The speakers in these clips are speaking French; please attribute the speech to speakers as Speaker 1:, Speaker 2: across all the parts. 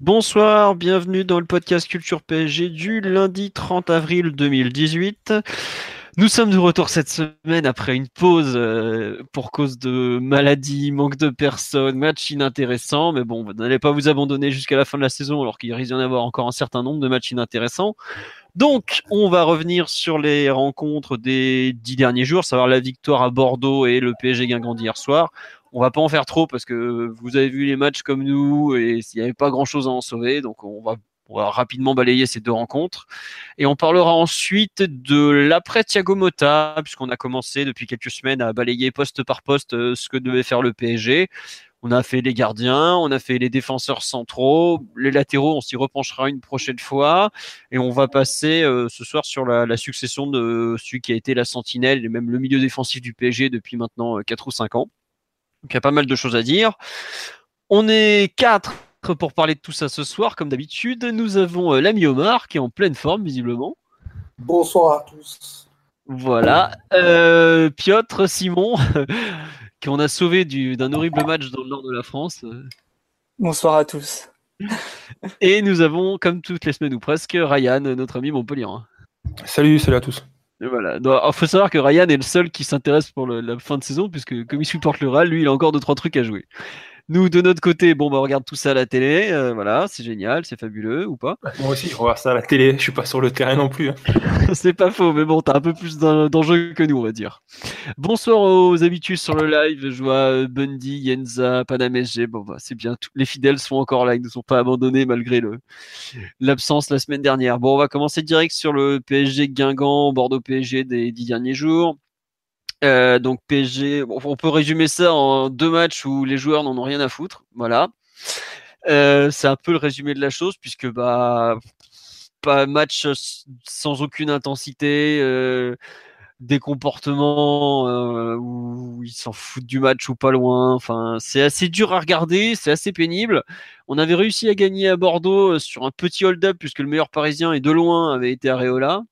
Speaker 1: Bonsoir, bienvenue dans le podcast Culture PSG du lundi 30 avril 2018. Nous sommes de retour cette semaine après une pause euh, pour cause de maladie, manque de personnes, match inintéressant. Mais bon, vous n'allez pas vous abandonner jusqu'à la fin de la saison alors qu'il risque d'y en avoir encore un certain nombre de matchs inintéressants. Donc, on va revenir sur les rencontres des dix derniers jours, savoir la victoire à Bordeaux et le PSG Guingamp d'hier soir. On va pas en faire trop parce que vous avez vu les matchs comme nous et il n'y avait pas grand chose à en sauver. Donc, on va, on rapidement balayer ces deux rencontres. Et on parlera ensuite de l'après Thiago Motta, puisqu'on a commencé depuis quelques semaines à balayer poste par poste euh, ce que devait faire le PSG. On a fait les gardiens, on a fait les défenseurs centraux, les latéraux, on s'y repenchera une prochaine fois. Et on va passer euh, ce soir sur la, la, succession de celui qui a été la sentinelle et même le milieu défensif du PSG depuis maintenant 4 ou 5 ans. Donc il y a pas mal de choses à dire. On est quatre pour parler de tout ça ce soir, comme d'habitude. Nous avons euh, l'ami Omar qui est en pleine forme, visiblement.
Speaker 2: Bonsoir à tous.
Speaker 1: Voilà. Euh, Piotr, Simon, qu'on a sauvé d'un horrible match dans le nord de la France.
Speaker 3: Bonsoir à tous.
Speaker 1: Et nous avons, comme toutes les semaines ou presque, Ryan, notre ami Montpellier.
Speaker 4: Salut, salut à tous.
Speaker 1: Voilà. Il faut savoir que Ryan est le seul qui s'intéresse pour la fin de saison, puisque comme il supporte le Real, lui, il a encore deux trois trucs à jouer. Nous, de notre côté, bon, bah, on regarde tout ça à la télé. Euh, voilà, c'est génial, c'est fabuleux ou pas
Speaker 4: Moi aussi, je regarde ça à la télé. Je suis pas sur le terrain non plus. Hein.
Speaker 1: c'est pas faux, mais bon, t'as un peu plus d'enjeux que nous, on va dire. Bonsoir aux habitués sur le live. Je vois Bundy, Yenza, Panamesg. Bon, bah, c'est bien. Les fidèles sont encore là. Ils ne sont pas abandonnés malgré le l'absence la semaine dernière. Bon, on va commencer direct sur le PSG Guingamp, Bordeaux PSG des dix derniers jours. Euh, donc PSG, on peut résumer ça en deux matchs où les joueurs n'en ont rien à foutre. Voilà. Euh, c'est un peu le résumé de la chose puisque bah pas match sans aucune intensité, euh, des comportements où ils s'en foutent du match ou pas loin. Enfin, c'est assez dur à regarder, c'est assez pénible. On avait réussi à gagner à Bordeaux sur un petit hold-up puisque le meilleur parisien et de loin avait été Areola.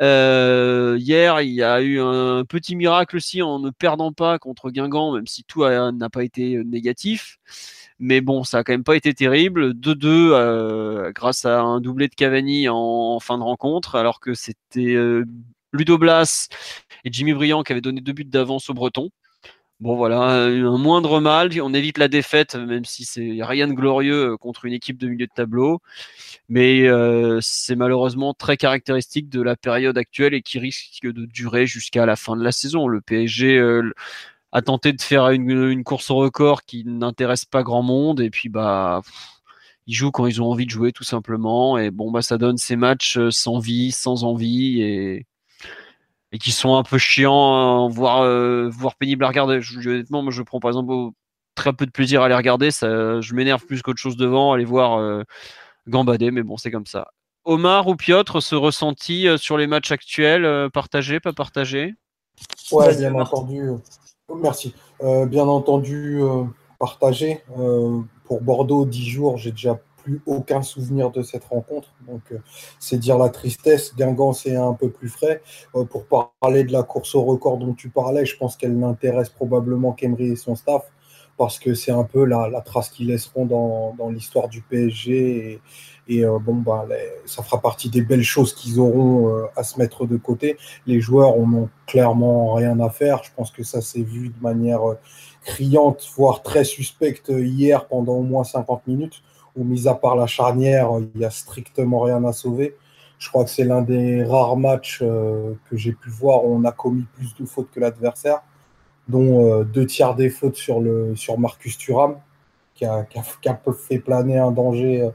Speaker 1: Euh, hier, il y a eu un petit miracle aussi en ne perdant pas contre Guingamp, même si tout n'a pas été négatif. Mais bon, ça a quand même pas été terrible. 2-2 euh, grâce à un doublé de Cavani en, fin de rencontre, alors que c'était euh, Ludo Blas et Jimmy Briand qui avaient donné deux buts d'avance au Breton. Bon voilà, un moindre mal, on évite la défaite, même si c'est rien de glorieux contre une équipe de milieu de tableau, mais euh, c'est malheureusement très caractéristique de la période actuelle et qui risque de durer jusqu'à la fin de la saison. Le PSG euh, a tenté de faire une, une course au record qui n'intéresse pas grand monde, et puis bah ils jouent quand ils ont envie de jouer tout simplement, et bon bah ça donne ces matchs sans vie, sans envie, et et qui sont un peu chiants, voire, euh, voire pénibles à regarder. Je, honnêtement, moi, je prends par exemple très peu de plaisir à les regarder. Ça, je m'énerve plus qu'autre chose devant, à les voir euh, gambader, mais bon, c'est comme ça. Omar ou Piotr, ce ressenti euh, sur les matchs actuels, euh, partagé, pas partagé?
Speaker 2: Ouais, bien entendu. Merci. Euh, bien entendu, partagé. pour Bordeaux, 10 jours, j'ai déjà plus aucun souvenir de cette rencontre. Donc, euh, c'est dire la tristesse. Guingamp, c'est un peu plus frais. Euh, pour parler de la course au record dont tu parlais, je pense qu'elle n'intéresse probablement qu'Emery et son staff parce que c'est un peu la, trace qu'ils laisseront dans, l'histoire du PSG. Et, euh, bon, bah, ça fera partie des belles choses qu'ils auront à se mettre de côté. Les joueurs en ont clairement rien à faire. Je pense que ça s'est vu de manière criante, voire très suspecte hier pendant au moins 50 minutes où, mis à part la charnière, il n'y a strictement rien à sauver. Je crois que c'est l'un des rares matchs euh, que j'ai pu voir où on a commis plus de fautes que l'adversaire, dont euh, deux tiers des fautes sur, le, sur Marcus Thuram, qui a, qui, a, fait planer un danger euh,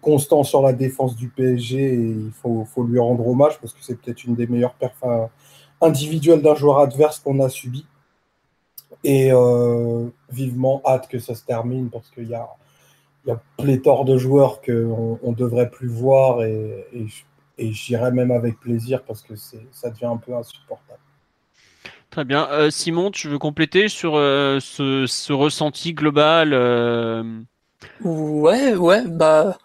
Speaker 2: constant sur la défense du PSG. Il faut, faut lui rendre hommage parce que c'est peut-être une des meilleures perfs individuelles d'un joueur adverse qu'on a subi. et vivement hâte que ça se termine parce qu'il y a, y a pléthore de joueurs qu'on on devrait plus voir et, et, j'irai même avec plaisir parce que ça devient un peu insupportable.
Speaker 1: Très bien. Simon, tu veux compléter sur ce, ce, ressenti global
Speaker 3: Ouais, ouais, bah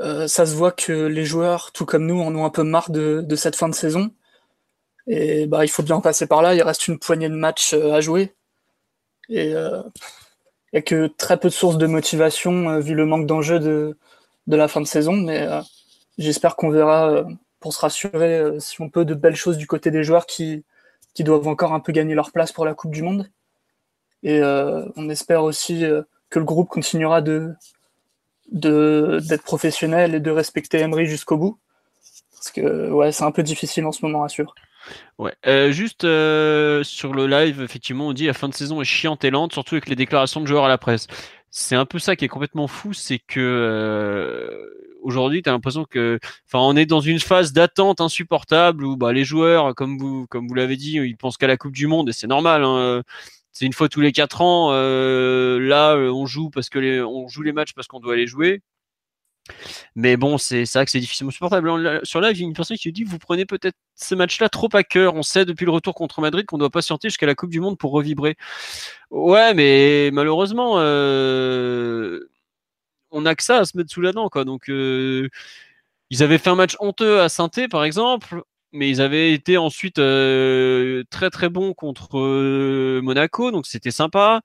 Speaker 3: euh, ça se voit que les joueurs, tout comme nous, en ont un peu marre de, de cette fin de saison. Et bah, il faut bien passer par là. Il reste une poignée de matchs euh, à jouer. Et euh, il n'y a que très peu de sources de motivation vu le manque d'enjeux de, la fin de saison. Mais j'espère qu'on verra, pour se rassurer, si on peut, de belles choses du côté des joueurs qui, doivent encore un peu gagner leur place pour la Coupe du Monde. Et on espère aussi que le groupe continuera d'être professionnel et de respecter Emery jusqu'au bout. Parce que ouais, c'est un peu difficile en ce moment, assure.
Speaker 1: Ouais, euh, juste euh, sur le live, effectivement, on dit la fin de saison est chiante et lente, surtout avec les déclarations de joueurs à la presse. C'est un peu ça qui est complètement fou, c'est que euh, aujourd'hui, tu as l'impression que, enfin, on est dans une phase d'attente insupportable où bah, les joueurs, comme vous, l'avez dit, ils pensent qu'à la Coupe du Monde et c'est normal. Hein, c'est une fois tous les quatre ans. Là, on joue parce que on joue les matchs parce qu'on doit les jouer. Mais bon, c'est ça que c'est difficilement supportable. Sur live, il y a une personne qui dit vous prenez peut-être ces matchs-là trop à cœur. On sait depuis le retour contre Madrid qu'on doit patienter jusqu'à la Coupe du Monde pour revibrer. Ouais, mais malheureusement, euh, on n'a que ça à se mettre sous la dent. Donc, ils avaient fait un match honteux à saint par exemple mais ils avaient été ensuite euh, très très bons contre euh, Monaco, donc c'était sympa.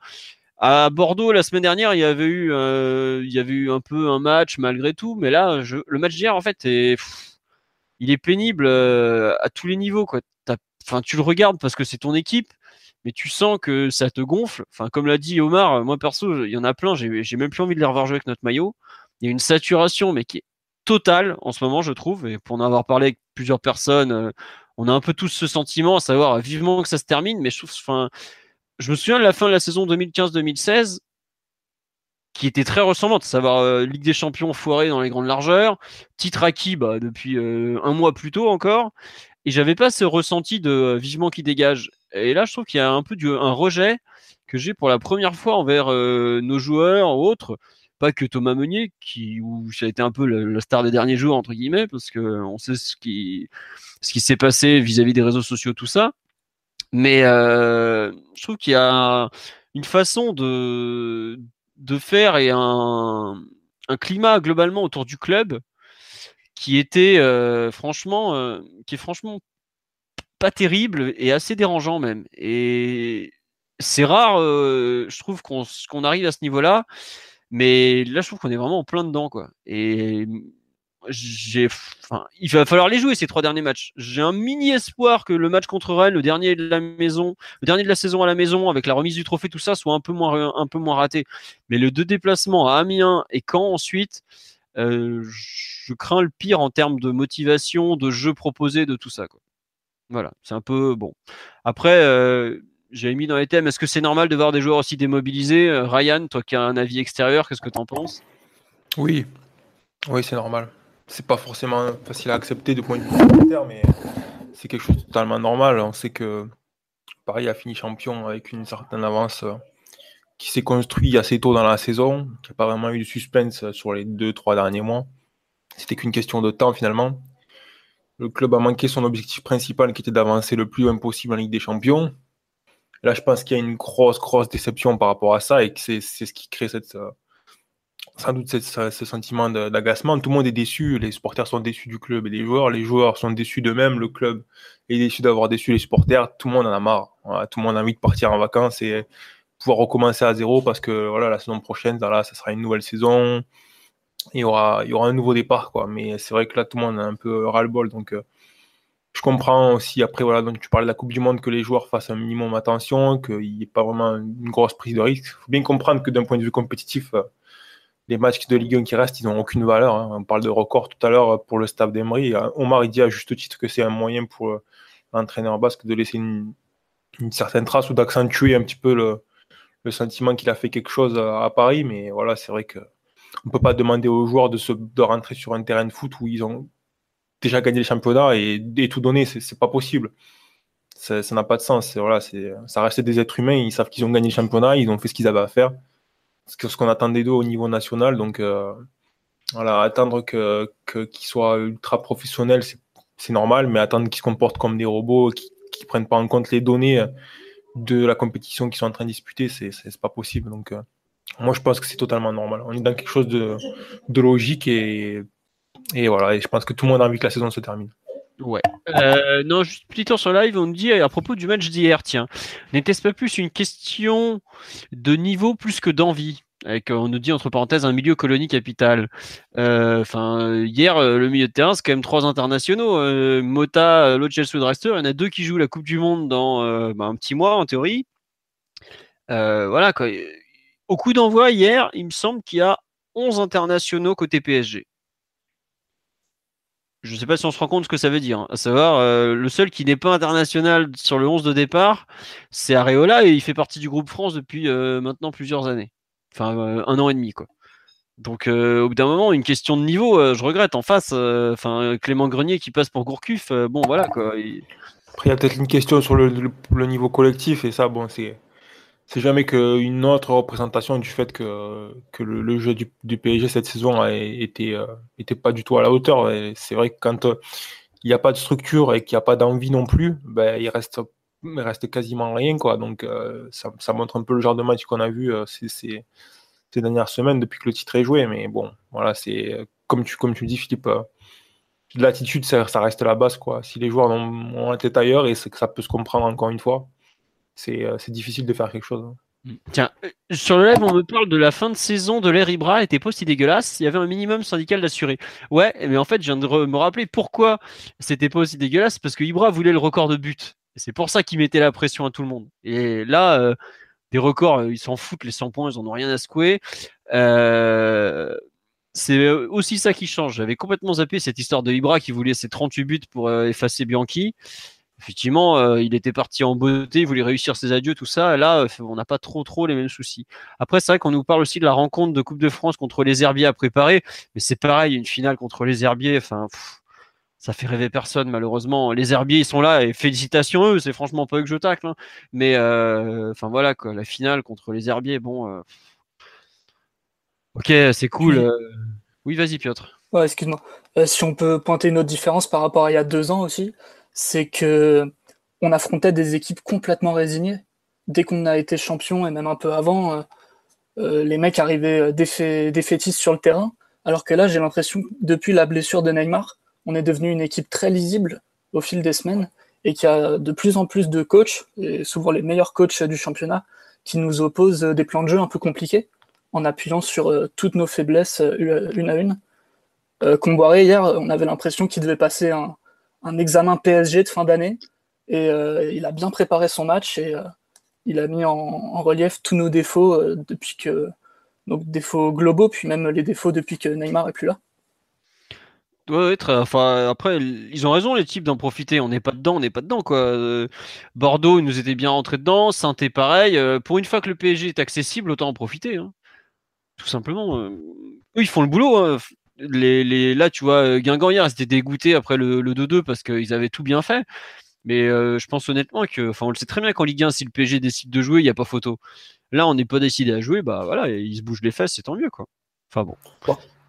Speaker 1: À Bordeaux la semaine dernière, il y avait eu, euh, il y avait eu un peu un match malgré tout, mais là, le match d'hier en fait, il est pénible à tous les niveaux tu le regardes parce que c'est ton équipe, mais tu sens que ça te gonfle. Comme l'a dit Omar, moi perso, il y en a plein, j'ai même plus envie de les revoir jouer avec notre maillot. Il y a une saturation, mais qui est total en ce moment, je trouve. Et pour en avoir parlé avec plusieurs personnes, euh, on a un peu tous ce sentiment, à savoir vivement que ça se termine. Mais je trouve, je me souviens de la fin de la saison 2015-2016 qui était très ressemblante, à savoir euh, Ligue des Champions foirée dans les grandes largeurs, titre acquis bah, depuis euh, un mois plus tôt encore, et j'avais pas ce ressenti de vivement qui dégage. Et là, je trouve qu'il y a un peu du, un rejet que j'ai pour la première fois envers nos joueurs ou autres pas que Thomas Meunier, qui où ça a été un peu la, star des derniers jours entre guillemets, parce que on sait ce qui ce qui s'est passé vis-à-vis des réseaux sociaux, tout ça. Mais euh, je trouve qu'il y a une façon de faire et un, un climat globalement autour du club qui était euh, franchement euh, qui est franchement pas terrible et assez dérangeant même. Et c'est rare, je trouve qu'on arrive à ce niveau-là. Mais là, je trouve qu'on est vraiment en plein dedans, quoi. Et il va falloir les jouer ces trois derniers matchs. J'ai un mini espoir que le match contre Rennes, le dernier de la maison, le dernier de la saison à la maison, avec la remise du trophée, tout ça, soit un peu moins, un peu moins raté. Mais le deux déplacements à Amiens et Caen ensuite, euh, je crains le pire en termes de motivation, de jeu proposé, de tout ça. Voilà, c'est un peu bon. Après, euh, j'avais mis dans les thèmes, est-ce que c'est normal de voir des joueurs aussi démobilisés? Euh, Ryan, toi qui as un avis extérieur, qu'est-ce que tu en penses?
Speaker 4: Oui, oui, c'est normal. C'est pas forcément facile à accepter de point de vue mais c'est quelque chose de totalement normal. On sait que Paris a fini champion avec une certaine avance euh, qui s'est construite assez tôt dans la saison, qui n'a pas vraiment eu de suspense sur les deux, trois derniers mois. C'était qu'une question de temps finalement. Le club a manqué son objectif principal qui était d'avancer le plus loin possible en Ligue des Champions. Là, je pense qu'il y a une grosse, grosse déception par rapport à ça et que c'est ce qui crée cette, euh, sans doute ce sentiment d'agacement. Tout le monde est déçu, les supporters sont déçus du club et des joueurs, les joueurs sont déçus d'eux-mêmes, le club est déçu d'avoir déçu les supporters, tout le monde en a marre. tout le monde a envie de partir en vacances et pouvoir recommencer à zéro parce que voilà, la saison prochaine, là, ça sera une nouvelle saison. Il y aura, un nouveau départ. Mais c'est vrai que là, tout le monde a un peu ras-le-bol. Donc, euh, je comprends aussi, après, voilà, donc tu parlais de la Coupe du Monde, que les joueurs fassent un minimum attention, qu'il n'y ait pas vraiment une grosse prise de risque. Il faut bien comprendre que d'un point de vue compétitif, euh, les matchs de Ligue 1 qui restent, ils n'ont aucune valeur. Hein. On parle de record tout à l'heure pour le staff d'Emery. Euh, Omar, il dit à juste titre que c'est un moyen pour euh, l'entraîneur basque de laisser une, certaine trace ou d'accentuer un petit peu le, sentiment qu'il a fait quelque chose à, Paris. Mais voilà, c'est vrai qu'on ne peut pas demander aux joueurs de, se, de rentrer sur un terrain de foot où ils ont déjà gagné le championnat et, tout donner, c'est pas possible. ça n'a pas de sens. Voilà, ça reste des êtres humains, ils savent qu'ils ont gagné le championnat, ils ont fait ce qu'ils avaient à faire, ce qu'on attendait d'eux au niveau national. Donc, euh, voilà, attendre qu'ils que, soient ultra professionnels, c'est normal, mais attendre qu'ils se comportent comme des robots, qu'ils ne prennent pas en compte les données de la compétition qu'ils sont en train de disputer, c'est pas possible. Donc, euh, moi, je pense que c'est totalement normal. On est dans quelque chose de, de logique et, et voilà, et je pense que tout le monde a envie que la saison se termine.
Speaker 1: Ouais. Euh, non, juste petit tour sur live, on nous dit à propos du match d'hier, tiens, n'était-ce pas plus une question de niveau plus que d'envie? Avec, on nous dit entre parenthèses un milieu colonie capitale. Euh, enfin, hier euh, le milieu de terrain c'est quand même trois internationaux. Mota, Lo Celso Draster, il y en a deux qui jouent la Coupe du Monde dans bah, un petit mois en théorie. voilà quoi. Au coup d'envoi hier, il me semble qu'il y a 11 internationaux côté PSG je ne sais pas si on se rend compte ce que ça veut dire. Hein. À savoir, euh, le seul qui n'est pas international sur le 11 de départ, c'est Areola et il fait partie du groupe France depuis euh, maintenant plusieurs années. Enfin, euh, un an et demi, quoi. Donc, au bout d'un moment, une question de niveau, je regrette. En face, enfin, Clément Grenier qui passe pour Gourcuff, bon, voilà, quoi.
Speaker 4: Après, il y a peut-être une question sur le niveau collectif et ça, bon, c'est c'est jamais qu'une autre représentation du fait que, que le, jeu du, PSG cette saison euh, était pas du tout à la hauteur. C'est vrai que quand euh, il n'y a pas de structure et qu'il n'y a pas d'envie non plus, ben, il reste il reste quasiment rien quoi. Donc euh, ça, montre un peu le genre de match qu'on a vu ces, dernières semaines depuis que le titre est joué. Mais bon voilà c'est comme tu comme tu dis Philippe l'attitude ça, reste la base quoi. Si les joueurs ont, ont la tête ailleurs et que ça peut se comprendre encore une fois c'est difficile de faire quelque chose. Hein.
Speaker 1: Mm. Tiens, euh, sur le live, on me parle de la fin de saison de l'air Ibra était pas si dégueulasse. Il y avait un minimum syndical d'assuré. Ouais, mais en fait, je viens de me rappeler pourquoi c'était pas aussi dégueulasse parce que Ibra voulait le record de but. C'est pour ça qu'il mettait la pression à tout le monde. Et là, euh, des records, ils s'en foutent, les 100 points, ils en ont rien à secouer. c'est aussi ça qui change. J'avais complètement zappé cette histoire de Ibra qui voulait ses 38 buts pour effacer Bianchi effectivement, euh, il était parti en beauté, il voulait réussir ses adieux, tout ça. Là, euh, on n'a pas trop trop les mêmes soucis. Après, c'est vrai qu'on nous parle aussi de la rencontre de Coupe de France contre les Herbiers à préparer, mais c'est pareil, une finale contre les Herbiers, enfin, ça fait rêver personne malheureusement. Les Herbiers, ils sont là et félicitations eux, c'est franchement pas eux que je tacle, hein. mais euh, enfin voilà quoi, la finale contre les Herbiers, bon, ok, c'est cool. Oui, vas-y Piotr.
Speaker 3: Ouais, excuse-moi. si on peut pointer une autre différence par rapport à il y a deux ans aussi, c'est que on affrontait des équipes complètement résignées. Dès qu'on a été champion et même un peu avant, euh, euh, les mecs arrivaient défaitistes sur le terrain. Alors que là, j'ai l'impression que depuis la blessure de Neymar, on est devenu une équipe très lisible au fil des semaines et qu'il y a de plus en plus de coachs, et souvent les meilleurs coachs du championnat, qui nous opposent des plans de jeu un peu compliqués en appuyant sur euh, toutes nos faiblesses une à une. Comboiré, hier, on avait l'impression qu'il devait passer un, un examen PSG de fin d'année. Et euh, il a bien préparé son match et euh, il a mis en, relief tous nos défauts euh, depuis que. Donc, défauts globaux, puis même les défauts depuis que Neymar est plus là.
Speaker 1: Ouais, très, enfin, après, ils ont raison, les types, d'en profiter. On n'est pas dedans, on n'est pas dedans, quoi. Bordeaux, ils nous étaient bien rentrés dedans. saint pareil. pour une fois que le PSG est accessible, autant en profiter. Hein. Tout simplement. eux, ils font le boulot. Hein les, là, tu vois, Guingamp hier, ils dégoûtés après le, 2-2 parce qu'ils avaient tout bien fait. Mais euh, je pense honnêtement que, enfin, on le sait très bien qu'en Ligue 1, si le PSG décide de jouer, il n'y a pas photo. Là, on n'est pas décidé à jouer, bah voilà, ils se bougent les fesses, c'est tant mieux, quoi. Enfin bon.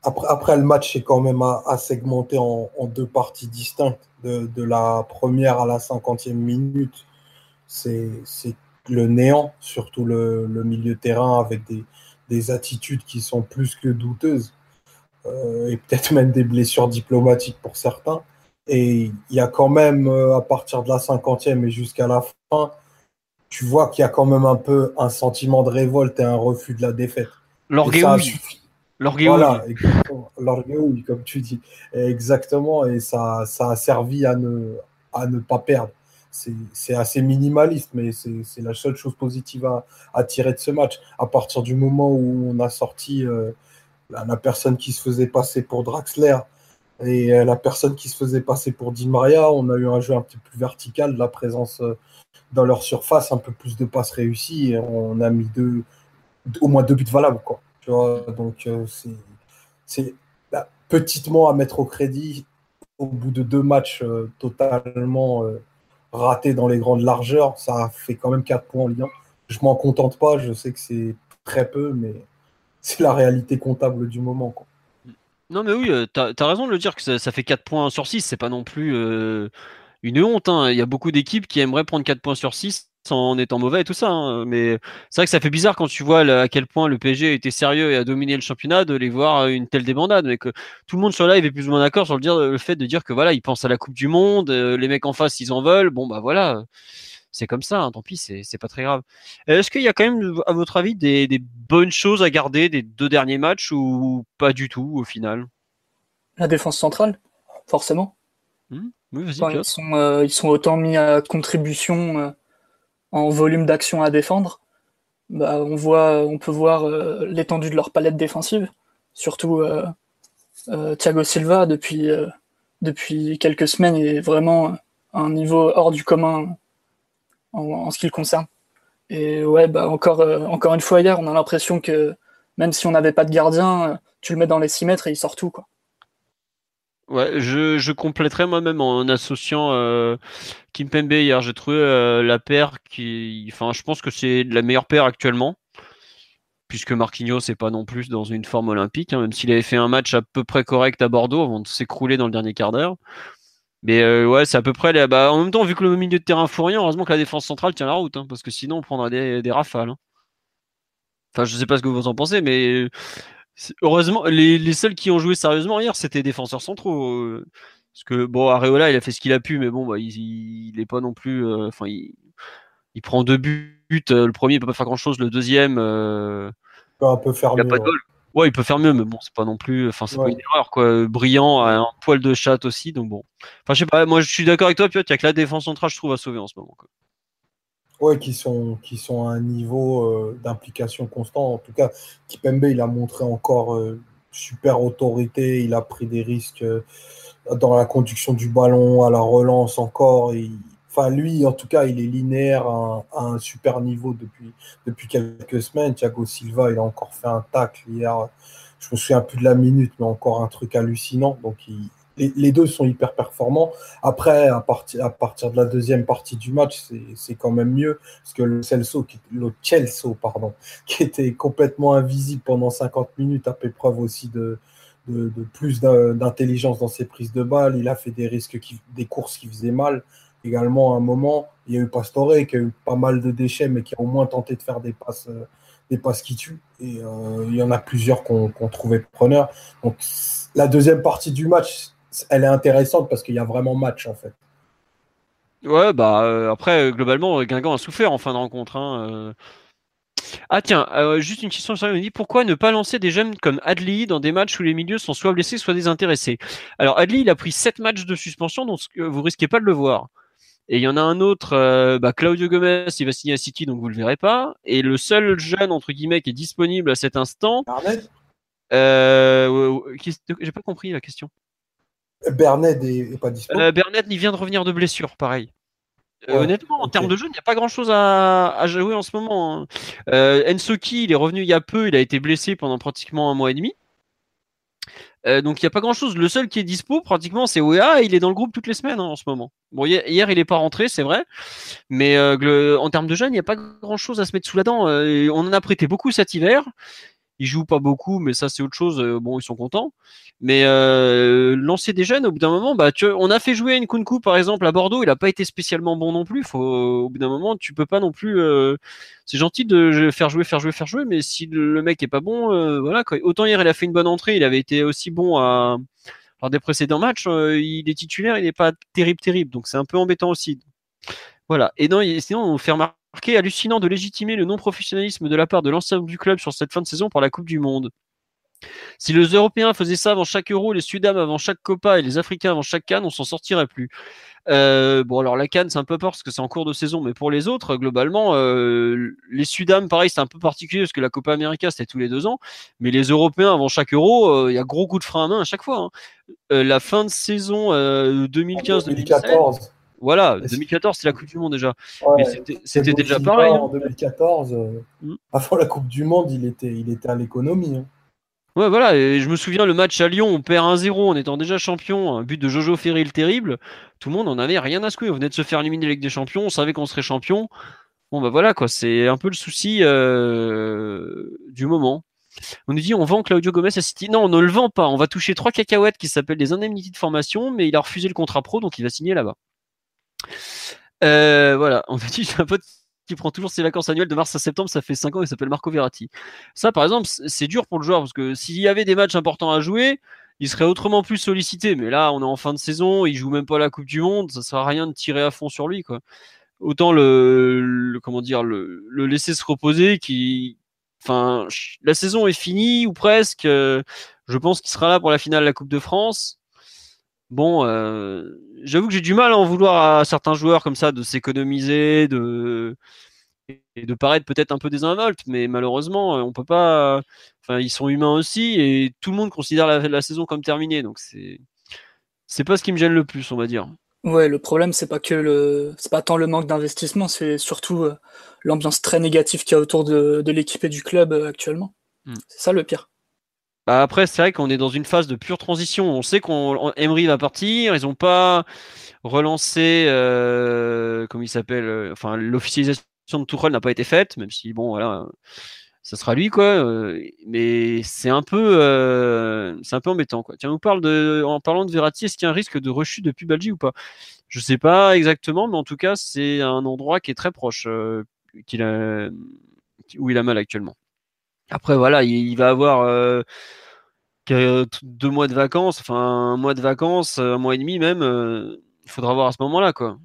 Speaker 2: Après, après, le match est quand même à, segmenter en, deux parties distinctes. De, la première à la cinquantième minute, c'est le néant, surtout le, milieu terrain avec des, des attitudes qui sont plus que douteuses. Euh, et peut-être même des blessures diplomatiques pour certains. Et il y a quand même, euh, à partir de la cinquantième et jusqu'à la fin, tu vois qu'il y a quand même un peu un sentiment de révolte et un refus de la défaite.
Speaker 1: L'orgueil.
Speaker 2: Voilà, l'orgueil, comme tu dis. Exactement, et ça, ça a servi à ne, à ne pas perdre. C'est assez minimaliste, mais c'est la seule chose positive à, à, tirer de ce match. À partir du moment où on a sorti euh, la, personne qui se faisait passer pour Draxler et euh, la personne qui se faisait passer pour Di Maria, on a eu un jeu un petit peu plus vertical, la présence euh, dans leur surface, un peu plus de passes réussies. On a mis deux, au moins deux buts valables. Quoi. Tu vois, donc euh, c'est bah, petitement à mettre au crédit au bout de deux matchs totalement raté dans les grandes largeurs, ça fait quand même 4 points en Ligue 1. Je m'en contente pas, je sais que c'est très peu, mais c'est la réalité comptable du moment. Quoi.
Speaker 1: Non, mais oui, euh, tu as, raison de le dire que ça, fait 4 points sur 6. C'est pas non plus euh, une honte. Hein. Il y a beaucoup d'équipes qui aimeraient prendre 4 points sur 6 en étant mauvais et tout ça. Hein. Mais c'est vrai que ça fait bizarre quand tu vois à quel point le PSG était sérieux et a dominé le championnat de les voir une telle débandade. Mais tout le monde sur live est plus ou moins d'accord sur le, dire, le fait de dire que voilà, ils pensent à la Coupe du Monde, euh, les mecs en face, ils en veulent. Bon, bah voilà c'est comme ça, hein, tant pis, c'est pas très grave. Est-ce qu'il y a quand même, à votre avis, des, bonnes choses à garder des deux derniers matchs ou pas du tout au final?
Speaker 3: La défense centrale, forcément.
Speaker 1: Mmh. Oui,
Speaker 3: ils, sont, euh, ils sont autant mis à contribution euh, en volume d'action à défendre. Bah, on, voit, on peut voir euh, l'étendue de leur palette défensive, surtout Thiago Silva depuis, depuis quelques semaines est vraiment à un niveau hors du commun en, ce qui le concerne. Et ouais, bah encore, euh, encore une fois hier, on a l'impression que même si on n'avait pas de gardien, euh, tu le mets dans les 6 mètres et il sort tout. Quoi.
Speaker 1: Ouais, je, je compléterai moi-même en associant euh, Kim Pembe hier. J'ai trouvé la paire qui. Enfin, je pense que c'est la meilleure paire actuellement. Puisque Marquinhos n'est pas non plus dans une forme olympique, hein, même s'il avait fait un match à peu près correct à Bordeaux avant de s'écrouler dans le dernier quart d'heure. Mais euh, ouais, c'est à peu près. Bah, en même temps, vu que le milieu de terrain fout rien, heureusement que la défense centrale tient la route, hein, parce que sinon on prendrait des, rafales. Hein. Enfin, je sais pas ce que vous en pensez, mais heureusement, les, seuls qui ont joué sérieusement hier, c'était défenseurs centraux. Euh, parce que bon, Areola, il a fait ce qu'il a pu, mais bon, bah, il, n'est pas non plus. Euh, enfin, il, prend deux buts. Le premier, il peut pas faire grand chose. Le deuxième,
Speaker 2: un peu faire
Speaker 1: il a pas de goal. Ouais, il peut faire mieux, mais bon, c'est pas non plus. Enfin, c'est pas une erreur, quoi. Brillant, un poil de chat aussi, donc bon. Enfin, je sais pas, moi je suis d'accord avec toi, Piotr, il y a que la défense centrale, je trouve, à sauver en ce moment. Quoi.
Speaker 2: Ouais, qui sont, qui sont à un niveau euh, d'implication constant. En tout cas, Kipembe, il a montré encore euh, super autorité, il a pris des risques euh, dans la conduction du ballon, à la relance encore. Enfin, lui, en tout cas, il est linéaire à un, super niveau depuis, depuis quelques semaines. Thiago Silva, il a encore fait un tacle hier. Je me souviens plus de la minute, mais encore un truc hallucinant. Donc, les, deux sont hyper performants. Après, à, partir, de la deuxième partie du match, c'est quand même mieux. Parce que le Celso, Chelsea, pardon, qui était complètement invisible pendant 50 minutes, a fait preuve aussi de, plus d'intelligence dans ses prises de balles. Il a fait des risques, qui, des courses qui faisaient mal également à un moment. Il y a eu Pastore qui a eu pas mal de déchets, mais qui a au moins tenté de faire des passes, euh, des passes qui tuent. Et euh, il y en a plusieurs qu'on qu trouvait preneurs. Donc la deuxième partie du match, elle est intéressante parce qu'il y a vraiment match en fait.
Speaker 1: Ouais, bah euh, après, globalement, Guingamp a souffert en fin de rencontre. Hein, ah tiens, juste une question sérieuse, dit pourquoi ne pas lancer des jeunes comme Adli dans des matchs où les milieux sont soit blessés, soit désintéressés? Alors Adli, il a pris 7 matchs de suspension, donc vous risquez pas de le voir. Et il y en a un autre, euh, bah, Claudio Gomez, il va signer à City, donc vous le verrez pas. Et le seul jeune, entre guillemets, qui est disponible à cet instant.
Speaker 2: Bernet
Speaker 1: euh, J'ai pas compris la question.
Speaker 2: Bernet est, pas disponible.
Speaker 1: Euh, Bernet, il vient de revenir de blessure, pareil. Euh, honnêtement, en termes de jeu, il n'y a pas grand chose à, à jouer en ce moment. Hein. Euh, Ensoki, il est revenu il y a peu, il a été blessé pendant pratiquement un mois et demi. Euh, donc il n'y a pas grand chose. Le seul qui est dispo pratiquement c'est OEA il est dans le groupe toutes les semaines hein, en ce moment. Bon hier, il n'est pas rentré c'est vrai, mais euh, en termes de jeunes il n'y a pas grand chose à se mettre sous la dent. Euh, on en a prêté beaucoup cet hiver ils jouent pas beaucoup, mais ça c'est autre chose. Euh, bon, ils sont contents. Mais euh, lancer des jeunes, au bout d'un moment, bah, on a fait jouer Nkunku par exemple à Bordeaux, il a pas été spécialement bon non plus. Au bout d'un moment, tu peux pas non plus. Euh, c'est gentil de faire jouer, faire jouer, faire jouer, mais si le, mec est pas bon, voilà. Autant hier il a fait une bonne entrée, il avait été aussi bon à lors des précédents matchs, il est titulaire, il n'est pas terrible, terrible, donc c'est un peu embêtant aussi. Voilà. Et non, sinon on fait remarquer hallucinant de légitimer le non-professionnalisme de la part de l'ensemble du club sur cette fin de saison pour la Coupe du Monde. Si les Européens faisaient ça avant chaque Euro, les Sudam avant chaque Copa et les Africains avant chaque Cannes, on s'en sortirait plus. Euh, bon, alors la Cannes, c'est un peu peur parce que c'est en cours de saison, mais pour les autres, globalement, euh, les Sudam, pareil, c'est un peu particulier parce que la Copa América, c'était tous les deux ans, mais les Européens avant chaque Euro, euh, il y a gros coup de frein à main à chaque fois. Hein. la fin de saison 2015-2014. Voilà, 2014, c'est la Coupe du Monde déjà. c'était déjà pareil.
Speaker 2: En 2014, hein. euh, mm. avant la Coupe du Monde, il était, il était à l'économie. Hein.
Speaker 1: Ouais, voilà, et je me souviens le match à Lyon, on perd 1-0 en étant déjà champion, un but de Jojo Ferry le terrible. Tout le monde en avait rien à secouer. On venait de se faire éliminer Ligue des Champions, on savait qu'on serait champion. Bon, bah voilà, quoi, c'est un peu le souci euh, du moment. On nous dit on vend Claudio Gomez à City. Non, on ne le vend pas. On va toucher trois cacahuètes qui s'appellent des indemnités de formation, mais il a refusé le contrat pro, donc il va signer là-bas. Euh, voilà, on nous dit j'ai un pote qui prend toujours ses vacances annuelles de mars à septembre, ça fait 5 ans, il s'appelle Marco Verratti. Ça, par exemple, c'est dur pour le joueur parce que s'il y avait des matchs importants à jouer, il serait autrement plus sollicité. Mais là, on est en fin de saison, il joue même pas la Coupe du Monde, ça sert à rien de tirer à fond sur lui, quoi. Autant le, comment dire, le, laisser se reposer, qui, enfin, la saison est finie ou presque. je pense qu'il sera là pour la finale de la Coupe de France. Bon, euh, j'avoue que j'ai du mal à en vouloir à certains joueurs comme ça de s'économiser, de et de paraître peut-être un peu désinvolte, mais malheureusement, on peut pas. Enfin, ils sont humains aussi et tout le monde considère la, saison comme terminée, donc c'est c'est pas ce qui me gêne le plus, on va dire.
Speaker 3: Ouais, le problème c'est pas que le c'est pas tant le manque d'investissement, c'est surtout euh, l'ambiance très négative qu'il y a autour de, l'équipe et du club euh, actuellement. Hmm. C'est ça le pire.
Speaker 1: Bah, après, c'est vrai qu'on est dans une phase de pure transition. On sait qu'on Emery va partir. Ils n'ont pas relancé, euh, comment il s'appelle, euh, enfin l'officialisation de Tuchel n'a pas été faite, même si bon voilà, ça sera lui quoi. Euh, mais c'est un peu, c'est un peu embêtant quoi. Tiens, on parle de, en parlant de Verratti, est-ce qu'il y a un risque de rechute de Pubalgi ou pas? Je sais pas exactement, mais en tout cas, c'est un endroit qui est très proche, où il a mal actuellement. Après, voilà, il, va avoir euh, deux mois de vacances, enfin un mois de vacances, un mois et demi même. Euh, il faudra voir à ce moment-là, quoi.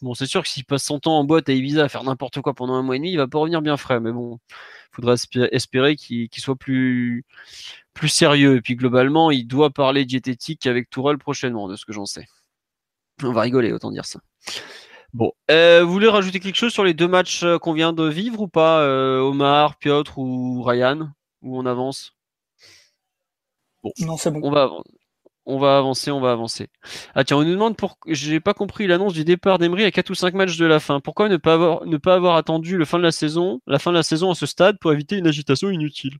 Speaker 1: Bon, c'est sûr que s'il passe son temps en boîte à Ibiza à faire n'importe quoi pendant un mois et demi, il va pas revenir bien frais. Mais bon, il faudra espérer qu'il soit plus, plus sérieux. Et puis globalement, il doit parler diététique avec Tourelle prochainement, de ce que j'en sais. On va rigoler, autant dire ça. Bon, euh, vous voulez rajouter quelque chose sur les deux matchs euh, qu'on vient de vivre ou pas, euh, Omar, Piotr ou Ryan Ou on avance?
Speaker 3: Bon, non, c'est bon.
Speaker 1: On va, on va avancer, on va avancer. Ah tiens, on nous demande pour. J'ai pas compris l'annonce du départ d'Emery à 4 ou 5 matchs de la fin. Pourquoi ne pas avoir, ne pas avoir attendu le fin de la saison, la fin de la saison à ce stade pour éviter une agitation inutile?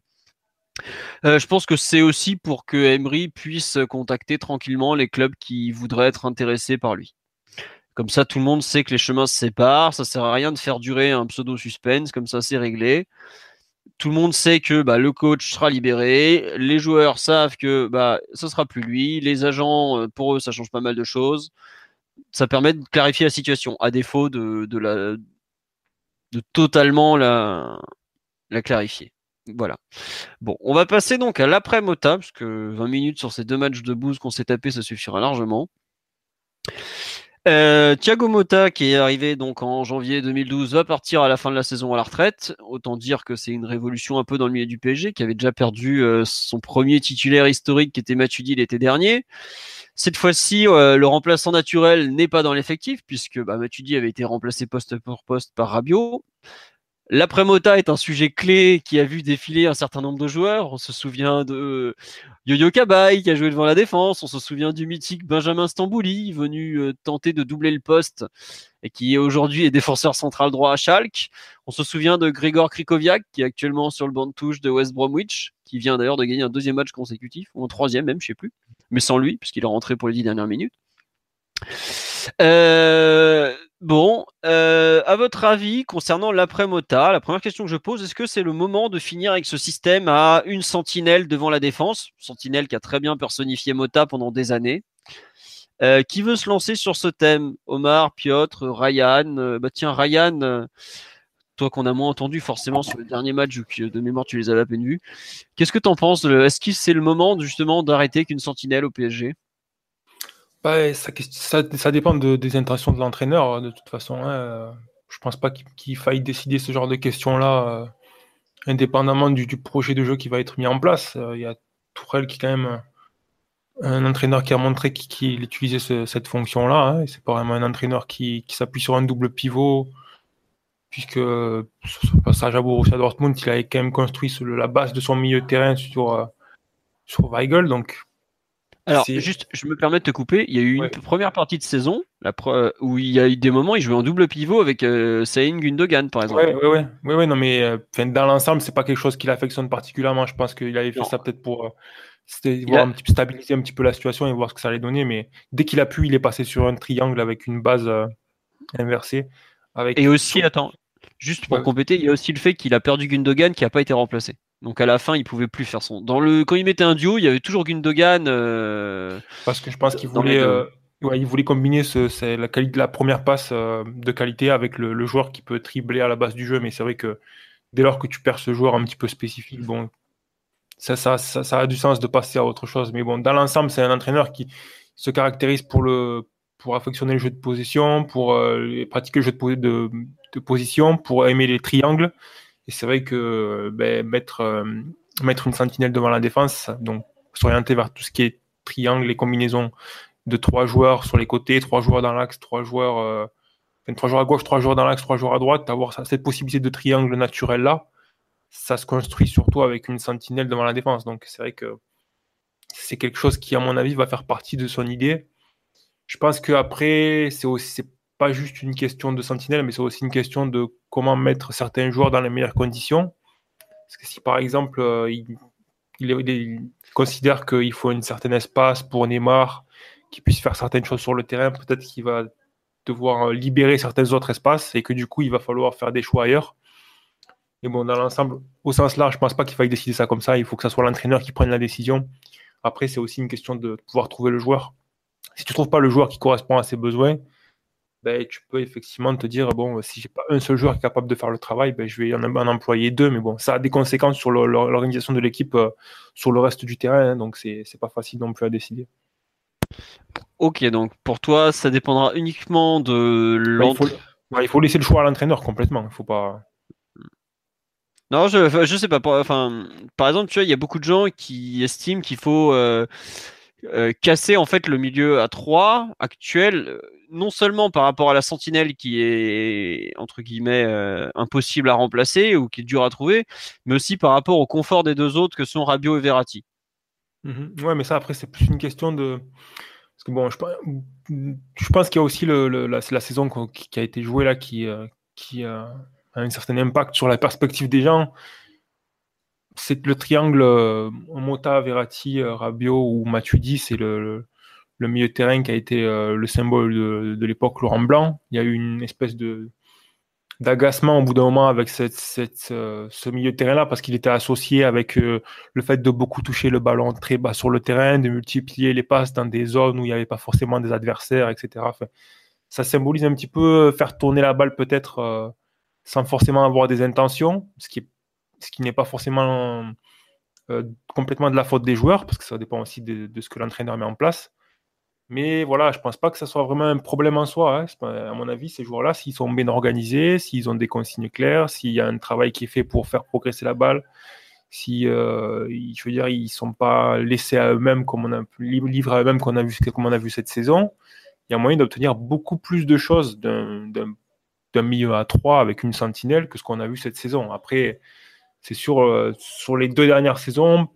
Speaker 1: Je pense que c'est aussi pour que Emery puisse contacter tranquillement les clubs qui voudraient être intéressés par lui. Comme ça, tout le monde sait que les chemins se séparent. Ça sert à rien de faire durer un pseudo suspense. Comme ça, c'est réglé. Tout le monde sait que bah, le coach sera libéré. Les joueurs savent que bah, ce sera plus lui. Les agents, euh, pour eux, ça change pas mal de choses. Ça permet de clarifier la situation, à défaut de, totalement la, la clarifier. Voilà. Bon, on va passer donc à l'après-Mota, parce que 20 minutes sur ces deux matchs de bouse qu'on s'est tapé, ça suffira largement. Euh, Thiago Motta, qui est arrivé donc en janvier 2012, va partir à la fin de la saison à la retraite. Autant dire que c'est une révolution un peu dans le milieu du PSG, qui avait déjà perdu euh, son premier titulaire historique, qui était Matuidi l'été dernier. Cette fois-ci, euh, le remplaçant naturel n'est pas dans l'effectif, puisque bah, Matuidi avait été remplacé poste pour poste par Rabiot. L'après-Mota est un sujet clé qui a vu défiler un certain nombre de joueurs. On se souvient de Yo-Yo Kabay qui a joué devant la défense. On se souvient du mythique Benjamin Stambouli venu euh, tenter de doubler le poste et qui aujourd'hui est défenseur central droit à Schalke. On se souvient de Grégor Krikoviak qui est actuellement sur le banc de touche de West Bromwich, qui vient d'ailleurs de gagner un deuxième match consécutif ou un troisième même, je sais plus, mais sans lui puisqu'il est rentré pour les dix dernières minutes. Euh, bon, euh, à votre avis, concernant l'après-Mota, la première question que je pose, est-ce que c'est le moment de finir avec ce système à une sentinelle devant la défense? Sentinelle qui a très bien personnifié Mota pendant des années. Euh, qui veut se lancer sur ce thème? Omar, Piotr, Ryan Bah tiens, Ryan, toi qu'on a moins entendu forcément sur le dernier match, de mémoire tu les avais à peine vus. Qu'est-ce que tu en penses Est-ce que c'est le moment justement d'arrêter qu'une sentinelle au PSG
Speaker 4: bah, ça, ça, dépend des intentions de l'entraîneur, de toute façon. Hein. Je pense pas qu'il faille décider ce genre de questions-là, euh, indépendamment du, projet de jeu qui va être mis en place. Euh, il y a Tourelle qui est quand même un entraîneur qui a montré qu'il utilisait cette fonction-là. Hein, c'est pas vraiment un entraîneur qui, s'appuie sur un double pivot, puisque sur son passage à Borussia Dortmund, il avait quand même construit la base de son milieu de terrain sur, euh, sur Weigel. Donc
Speaker 1: Alors, juste, je me permets de te couper. Il y a eu une
Speaker 4: Ouais.
Speaker 1: première partie de saison la pre- où il y a eu des moments, il jouait en double pivot avec euh, Saïn Gundogan, par exemple.
Speaker 4: Ouais, ouais, ouais, ouais, non, mais euh, dans l'ensemble, c'est pas quelque chose qu'il affectionne particulièrement. Je pense qu'il avait fait
Speaker 1: Non.
Speaker 4: ça peut-être pour euh, c'était
Speaker 1: Il
Speaker 4: voir
Speaker 1: a-
Speaker 4: un petit peu stabiliser un petit peu la situation et voir ce que ça allait donner. Mais dès qu'il a pu, il est passé sur un triangle avec une base euh, inversée. Avec...
Speaker 1: Et aussi, attends, juste pour
Speaker 4: Ouais.
Speaker 1: compléter, il y a aussi le fait qu'il a perdu Gundogan qui n'a pas été remplacé. Donc à la fin, il pouvait plus faire son. Dans le quand il mettait un duo, il y avait toujours Gundogan. euh,
Speaker 4: Parce que je pense qu'il voulait, euh, ouais, il voulait combiner ce, la, qualité, la première passe euh, de qualité avec le, le joueur qui peut tribler à la base du jeu. Mais c'est vrai que dès lors que tu perds ce joueur un petit peu spécifique, bon, ça, ça, ça, ça a du sens de passer à autre chose. Mais bon, dans l'ensemble, c'est un entraîneur qui se caractérise pour, le, pour affectionner le jeu de position, pour pratiquer le jeu de, de position, pour aimer les triangles. Et c'est vrai que ben, mettre, euh, mettre une sentinelle devant la défense, donc s'orienter vers tout ce qui est triangle, les combinaisons de trois joueurs sur les côtés, trois joueurs dans l'axe, trois joueurs, euh, trois joueurs à gauche, trois joueurs dans l'axe, trois joueurs à droite, avoir cette possibilité de triangle naturel là, ça se construit surtout avec une sentinelle devant la défense. Donc c'est vrai que c'est quelque chose qui, à mon avis, va faire partie de son idée. Je pense qu'après, c'est aussi pas juste une question de sentinelle, mais c'est aussi une question de comment mettre certains joueurs dans les meilleures conditions. Parce que si par exemple, euh, il, il, il considère qu'il faut un certain espace pour Neymar, qui puisse faire certaines choses sur le terrain, peut-être qu'il va devoir euh, libérer certains autres espaces et que du coup, il va falloir faire des choix ailleurs. Mais bon, dans l'ensemble, au sens large, je pense pas qu'il faille décider ça comme ça. Il faut que ça soit l'entraîneur qui prenne la décision. Après, c'est aussi une question de pouvoir trouver le joueur. Si tu trouves pas le joueur qui correspond à ses besoins, ben, tu peux effectivement te dire bon, si j'ai pas un seul joueur capable de faire le travail, ben, je vais en, en employer deux. Mais bon, ça a des conséquences sur l'organisation de l'équipe, euh, sur le reste du terrain. hein, donc, c'est pas facile non plus à décider.
Speaker 1: Ok, donc pour toi, ça dépendra uniquement de
Speaker 4: il,
Speaker 1: l'entre.
Speaker 4: faut, ouais, il faut laisser le choix à l'entraîneur complètement. Il faut pas.
Speaker 1: Non, je, je sais pas. par- Enfin, par exemple, tu vois, il y a beaucoup de gens qui estiment qu'il faut euh, euh, casser en fait le milieu à 3 actuel, euh, non seulement par rapport à la sentinelle qui est entre guillemets euh, impossible à remplacer ou qui est dur à trouver, mais aussi par rapport au confort des deux autres que sont Rabiot et Verratti.
Speaker 4: Mhm. Ouais, mais ça, après, c'est plus une question de. Parce que bon, je, pe- je pense qu'il y a aussi le, la, saison qui, a été jouée là qui, qui a un certain impact sur la perspective des gens. C'est le triangle euh, Mota, Verratti, euh, Rabiot ou Matuidi, c'est le, milieu de terrain qui a été euh, le symbole de, l'époque Laurent Blanc. Il y a eu une espèce de d'agacement au bout d'un moment avec cette, ce milieu de terrain-là parce qu'il était associé avec le fait de beaucoup toucher le ballon très bas sur le terrain, de multiplier les passes dans des zones où il n'y avait pas forcément des adversaires, etc. Ça symbolise un petit peu faire tourner la balle peut-être sans forcément avoir des intentions, ce qui ce qui n'est pas forcément euh, complètement de la faute des joueurs, parce que ça dépend aussi de, ce que l'entraîneur met en place. Mais voilà, je pense pas que ça soit vraiment un problème en soi. hein. À mon avis, ces joueurs-là, s'ils sont bien organisés, s'ils ont des consignes claires, s'il y a un travail qui est fait pour faire progresser la balle, si, euh, je veux dire, ils sont pas laissés à eux-mêmes comme on a li- livrés à qu'on a vu, comme on a vu cette saison, il y a moyen d'obtenir beaucoup plus de choses d'un milieu à 3 avec une sentinelle que ce qu'on a vu cette saison. Après, c'est sûr, euh, sur les deux dernières saisons,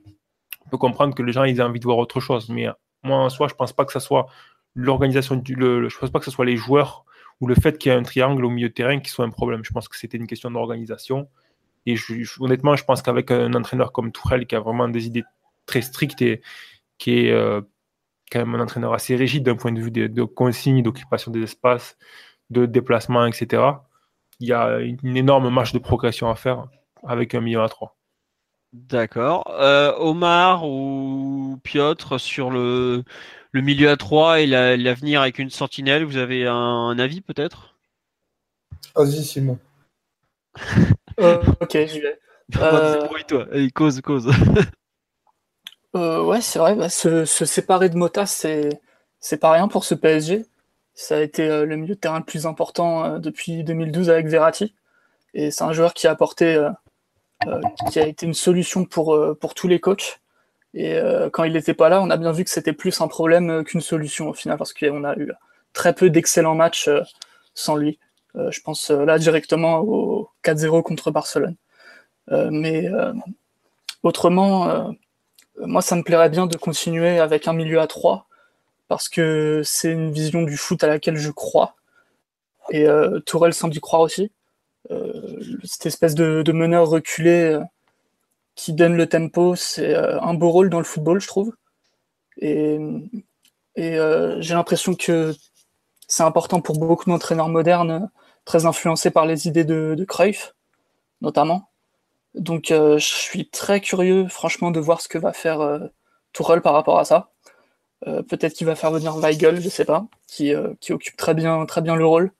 Speaker 4: on peut comprendre que les gens ils aient envie de voir autre chose. Mais moi, en soi, je pense pas que ça soit l'organisation, du, je pense pas que ce soit les joueurs ou le fait qu'il y ait un triangle au milieu de terrain qui soit un problème. Je pense que c'était une question d'organisation. Et honnêtement, je pense qu'avec un entraîneur comme Tourelle qui a vraiment des idées très strictes et qui est euh, quand même un entraîneur assez rigide d'un point de vue de, de consignes, d'occupation des espaces, de déplacement, etc. Il y a une énorme marge de progression à faire avec un milieu à 3.
Speaker 1: D'accord. Euh, Omar ou Piotr sur le, le milieu à 3 et la- l'avenir avec une sentinelle, vous avez un, un avis peut-être?
Speaker 2: Vas-y, Simon.
Speaker 3: Euh, ok, j'y vais. Euh,
Speaker 1: allez, cause, cause.
Speaker 3: Euh, ouais, c'est vrai, bah, se, se séparer de Mota, c'est c'est pas rien pour ce PSG. Ça a été euh, le milieu de terrain le plus important euh, depuis 2012 avec Verratti. Et c'est un joueur qui a apporté, qui a été une solution pour, euh, pour tous les coachs. Et euh, quand il n'était pas là, on a bien vu que c'était plus un problème euh, qu'une solution au final, parce qu'on a eu très peu d'excellents matchs euh, sans lui. Euh, je pense euh, là directement au 4-0 contre Barcelone. Euh, mais euh, autrement, euh, moi, ça me plairait bien de continuer avec un milieu à 3 parce que c'est une vision du foot à laquelle je crois. Et euh, Tourelle semble y croire aussi. Euh, cette espèce de, meneur reculé euh, qui donne le tempo, c'est un beau rôle dans le football, je trouve. Et, j'ai l'impression que c'est important pour beaucoup d'entraîneurs modernes, très influencés par les idées de, de Cruyff, notamment. Donc je suis très curieux, franchement, de voir ce que va faire Tourelle par rapport à ça. Peut-être qu'il va faire venir Weigel, je sais pas, qui, qui occupe très bien, très bien le rôle.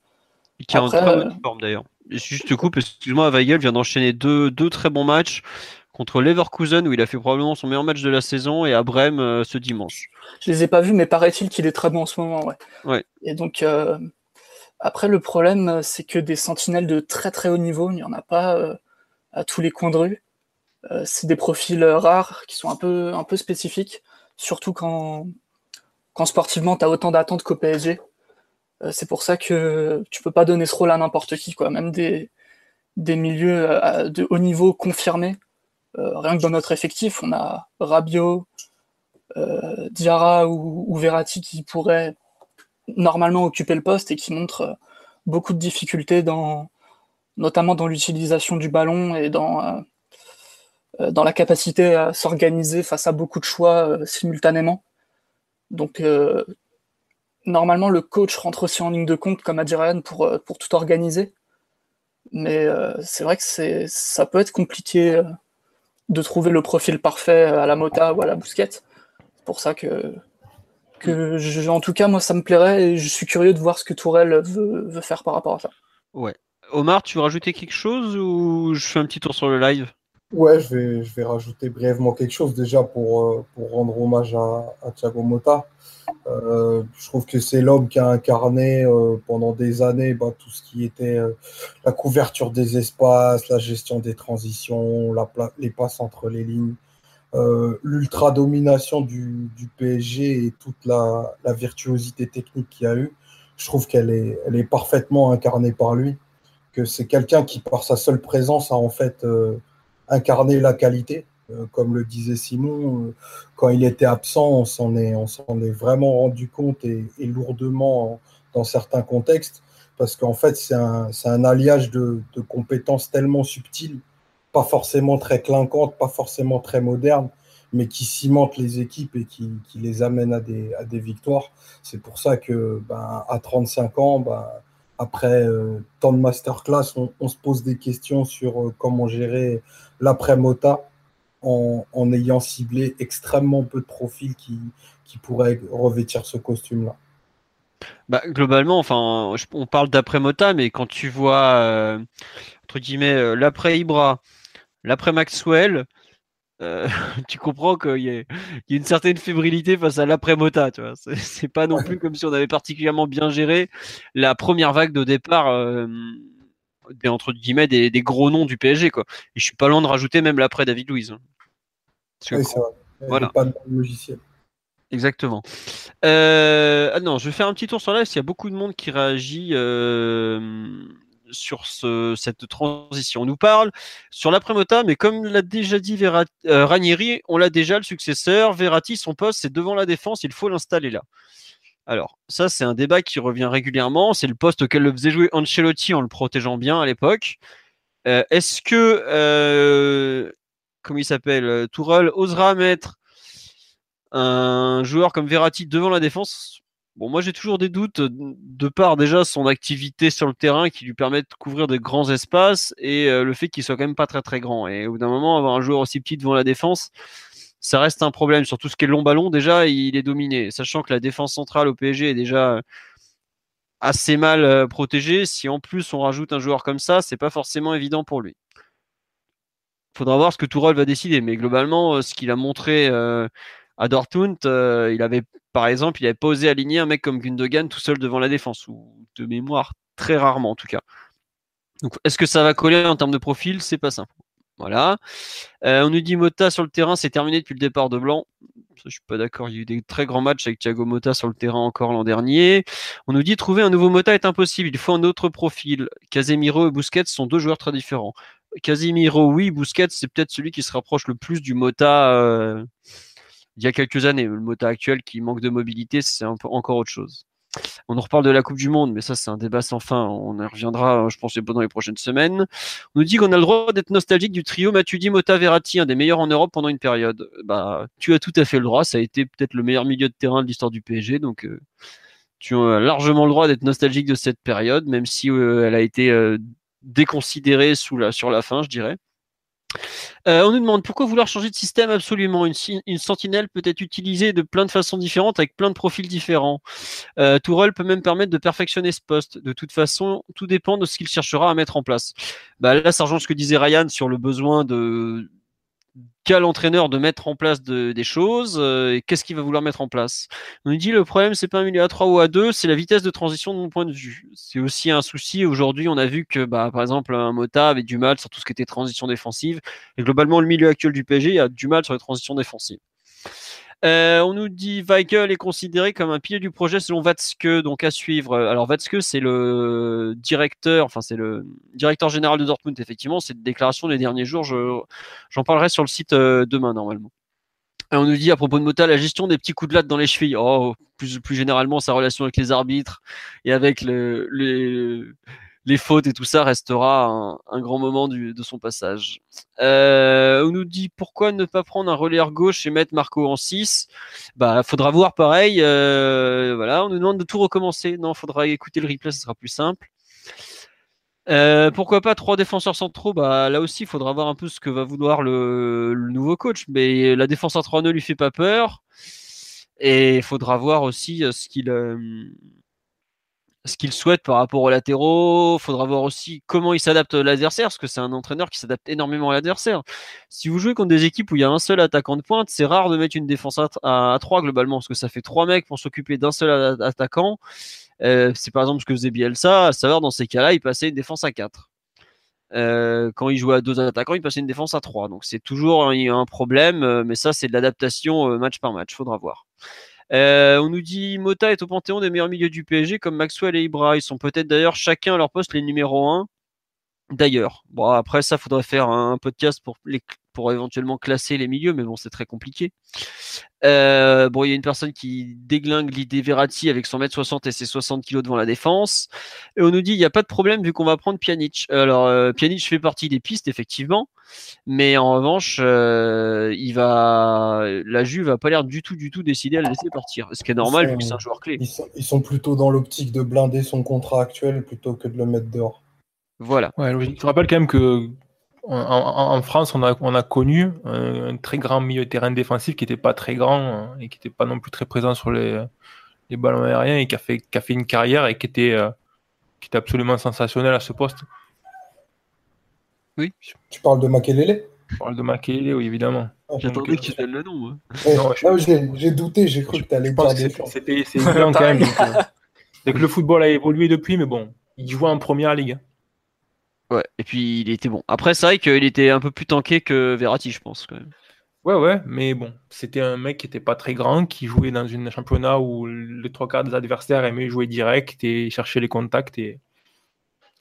Speaker 1: Qui est en très bonne forme d'ailleurs. Juste coupe, excuse-moi, Weigel vient d'enchaîner deux, deux très bons matchs contre Leverkusen où il a fait probablement son meilleur match de la saison et à Brême euh, ce dimanche.
Speaker 3: Je les ai pas vus, mais paraît-il qu'il est très bon en ce moment, ouais.
Speaker 1: ouais.
Speaker 3: Et donc euh, après le problème, c'est que des sentinelles de très très haut niveau, il n'y en a pas euh, à tous les coins de rue. c'est des profils rares qui sont un peu un peu spécifiques, surtout quand quand sportivement tu as autant d'attentes qu'au PSG. Euh, c'est pour ça que tu peux pas donner ce rôle à n'importe qui, quoi. Même des, milieux euh, de haut niveau confirmés. Euh, rien que dans notre effectif, on a Rabiot, Diarra ou, Verratti qui pourraient normalement occuper le poste et qui montrent beaucoup de difficultés dans, notamment dans l'utilisation du ballon et dans, dans la capacité à s'organiser face à beaucoup de choix simultanément. Donc normalement, le coach rentre aussi en ligne de compte, comme a dit Ryan, pour, euh, pour tout organiser. Mais euh, c'est vrai que ça peut être compliqué euh, de trouver le profil parfait à la Mota ou à la Bousquette. C'est pour ça que, que en tout cas, moi, ça me plairait et je suis curieux de voir ce que Tourelle veut, veut faire par rapport à ça.
Speaker 1: Ouais. Omar, tu veux rajouter quelque chose ou je fais un petit tour sur le live?
Speaker 2: Ouais, je vais, je vais rajouter brièvement quelque chose déjà pour, pour rendre hommage à, à Thiago Mota. Euh, je trouve que c'est l'homme qui a incarné euh, pendant des années bah, tout ce qui était euh, la couverture des espaces, la gestion des transitions, la les passes entre les lignes, l'ultra domination du, du, PSG et toute la, la virtuosité technique qu'il y a eu. Je trouve qu'elle est, elle est parfaitement incarnée par lui, que c'est quelqu'un qui, par sa seule présence, a en fait incarné la qualité. Euh, comme le disait Simon, euh, quand il était absent, on s'en est, est vraiment rendu compte et, lourdement dans certains contextes, parce qu'en fait, c'est un, un, alliage de, de, compétences tellement subtiles, pas forcément très clinquantes, pas forcément très modernes, mais qui cimentent les équipes et qui, qui les amènent à des, à des victoires. C'est pour ça que, ben, à 35 ans, ben, après euh, tant de masterclass, on, se pose des questions sur comment gérer l'après-Mota en, ayant ciblé extrêmement peu de profils qui, pourraient revêtir ce costume-là.
Speaker 1: Bah, globalement, enfin, on parle d'après Mota, mais quand tu vois euh, entre guillemets euh, l'après Ibra, l'après Maxwell, euh, tu comprends qu'il y, a une certaine fébrilité face à l'après Mota. Tu vois, c'est pas non plus comme si on avait particulièrement bien géré la première vague de départ. des, entre guillemets des, gros noms du PSG quoi. Et je suis pas loin de rajouter même l'après David Louise. Hein.
Speaker 2: Oui, c'est vrai. Voilà. Pas de logiciel.
Speaker 1: Exactement. Euh, ah non, je vais faire un petit tour sur live. Il y a beaucoup de monde qui réagit euh, sur ce, cette transition. On nous parle sur l'après-mota, mais comme l'a déjà dit euh, Ranieri, on l'a déjà le successeur. Verratti, son poste, c'est devant la défense. Il faut l'installer là. Alors, ça, c'est un débat qui revient régulièrement. C'est le poste auquel le faisait jouer Ancelotti en le protégeant bien à l'époque. Est-ce que comment il s'appelle, euh, Tourelle osera mettre un joueur comme Verratti devant la défense. Bon, moi j'ai toujours des doutes de par déjà son activité sur le terrain qui lui permet de couvrir de grands espaces et euh, le fait qu'il soit quand même pas très très grand. Et au bout d'un moment, avoir un joueur aussi petit devant la défense, ça reste un problème. Sur tout ce qui est long ballon, déjà, il est dominé. Sachant que la défense centrale au PSG est déjà assez mal euh, protégée. Si en plus on rajoute un joueur comme ça, c'est pas forcément évident pour lui faudra voir ce que Tourelle va décider. Mais globalement, euh, ce qu'il a montré euh, à Dortmund, euh, il avait, par exemple, il avait pas osé aligner un mec comme Gundogan tout seul devant la défense, ou de mémoire, très rarement en tout cas. Donc, est-ce que ça va coller en termes de profil? C'est pas simple. Voilà. on nous dit Mota sur le terrain, c'est terminé depuis le départ de Blanc. je suis pas d'accord. Il y a eu des très grands matchs avec Thiago Mota sur le terrain encore l'an dernier. On nous dit trouver un nouveau Mota est impossible. Il faut un autre profil. Casemiro et Busquets sont deux joueurs très différents. Casimiro, oui. Busquets, c'est peut-être celui qui se rapproche le plus du Mota, euh, il y a quelques années. Le Mota actuel qui manque de mobilité, c'est encore autre chose. On nous reparle de la Coupe du Monde, mais ça, c'est un débat sans fin. On y reviendra, je pense, dans les prochaines semaines. On nous dit qu'on a le droit d'être nostalgique du trio Matuidi, Mota, Verratti, un des meilleurs en Europe pendant une période. Bah, tu as tout à fait le droit. Ça a été peut-être le meilleur milieu de terrain de l'histoire du PSG, donc euh, tu as largement le droit d'être nostalgique de cette période, même si euh, elle a été euh, déconsidérée sur la fin, je dirais. Euh, on nous demande pourquoi vouloir changer de système absolument? Une, sentinelle peut être utilisée de plein de façons différentes avec plein de profils différents. Euh, peut même permettre de perfectionner ce poste. De toute façon, tout dépend de ce qu'il cherchera à mettre en place. Bah, là, ça rejoint ce que disait Ryan sur le besoin de, qu'a l'entraîneur de mettre en place des choses euh, et qu'est-ce qu'il va vouloir mettre en place? On nous dit le problème c'est pas un milieu à 3 ou à 2, c'est la vitesse de transition de mon point de vue. C'est aussi un souci. Aujourd'hui, on a vu que bah, par exemple un Mota avait du mal sur tout ce qui était transition défensive et globalement le milieu actuel du PSG a du mal sur les transitions défensives. Euh, on nous dit Weigel est considéré comme un pilier du projet selon Watzke, donc à suivre. Alors Watzke, c'est le directeur, enfin c'est le directeur général de Dortmund, effectivement. Cette déclaration des derniers jours, j'en parlerai sur le site euh, demain normalement. On nous dit à propos de Mota, la gestion des petits coups de latte dans les chevilles. Oh, plus, plus généralement, sa relation avec les arbitres et avec le, les fautes et tout ça restera un, grand moment de son passage. Euh, on nous dit pourquoi ne pas prendre un relayeur gauche et mettre Marco en 6 Bah, faudra voir pareil. Euh, voilà, on nous demande de tout recommencer. Non, faudra écouter le replay, ce sera plus simple. Euh, pourquoi pas trois défenseurs centraux? Bah là aussi, il faudra voir un peu ce que va vouloir le, nouveau coach. Mais la défense à 3 ne lui fait pas peur. Et il faudra voir aussi ce qu'il ce qu'il souhaite par rapport aux latéraux. Il faudra voir aussi comment il s'adapte à l'adversaire, parce que c'est un entraîneur qui s'adapte énormément à l'adversaire. Si vous jouez contre des équipes où il y a un seul attaquant de pointe, c'est rare de mettre une défense à, 3 globalement, parce que ça fait trois mecs pour s'occuper d'un seul attaquant. Euh, c'est par exemple ce que faisait Bielsa, à savoir dans ces cas-là, il passait une défense à 4. Euh, quand il jouait à deux attaquants, il passait une défense à 3. Donc c'est toujours un, un problème, euh, mais ça c'est de l'adaptation match par match, faudra voir. Euh, on nous dit Mota est au panthéon des meilleurs milieux du PSG comme Maxwell et Ibra. Ils sont peut-être d'ailleurs chacun à leur poste les numéros 1. D'ailleurs, bon après ça, faudrait faire un podcast pour les, pour éventuellement classer les milieux, mais bon, c'est très compliqué. Euh, bon, il y a une personne qui déglingue l'idée Verratti avec son mètre 60 et ses 60 kg devant la défense. Et on nous dit, il n'y a pas de problème vu qu'on va prendre Pjanic. Alors, euh, Pjanic fait partie des pistes, effectivement. Mais en revanche, euh, il va, la Juve va pas l'air du tout, du tout décider à le laisser partir. Ce qui est normal vu que c'est un joueur clé.
Speaker 2: Ils sont, plutôt dans l'optique de blinder son contrat actuel plutôt que de le mettre dehors.
Speaker 1: Voilà.
Speaker 4: Ouais, je rappelle quand même que en, France, on a, on a connu un, très grand milieu de terrain défensif qui n'était pas très grand hein, et qui n'était pas non plus très présent sur les, les ballons aériens et qui a, fait, qui a fait une carrière et qui était, euh, qui était absolument sensationnel à ce poste.
Speaker 1: Oui.
Speaker 2: Tu parles de Makelele?
Speaker 4: Je parle de Makelele, oui, évidemment.
Speaker 1: Ah, J'attendais que tu donnes le nom. Hein.
Speaker 2: j'ai douté, j'ai cru que tu allais dire
Speaker 4: C'était évident quand même. C'est que le football a évolué depuis, mais bon, il joue en première ligue.
Speaker 1: Ouais, et puis il était bon. Après, c'est vrai qu'il était un peu plus tanké que Verratti, je pense, quand même.
Speaker 4: Ouais, ouais, mais bon, c'était un mec qui était pas très grand, qui jouait dans un championnat où les trois quarts des adversaires aimaient jouer direct et chercher les contacts. Et,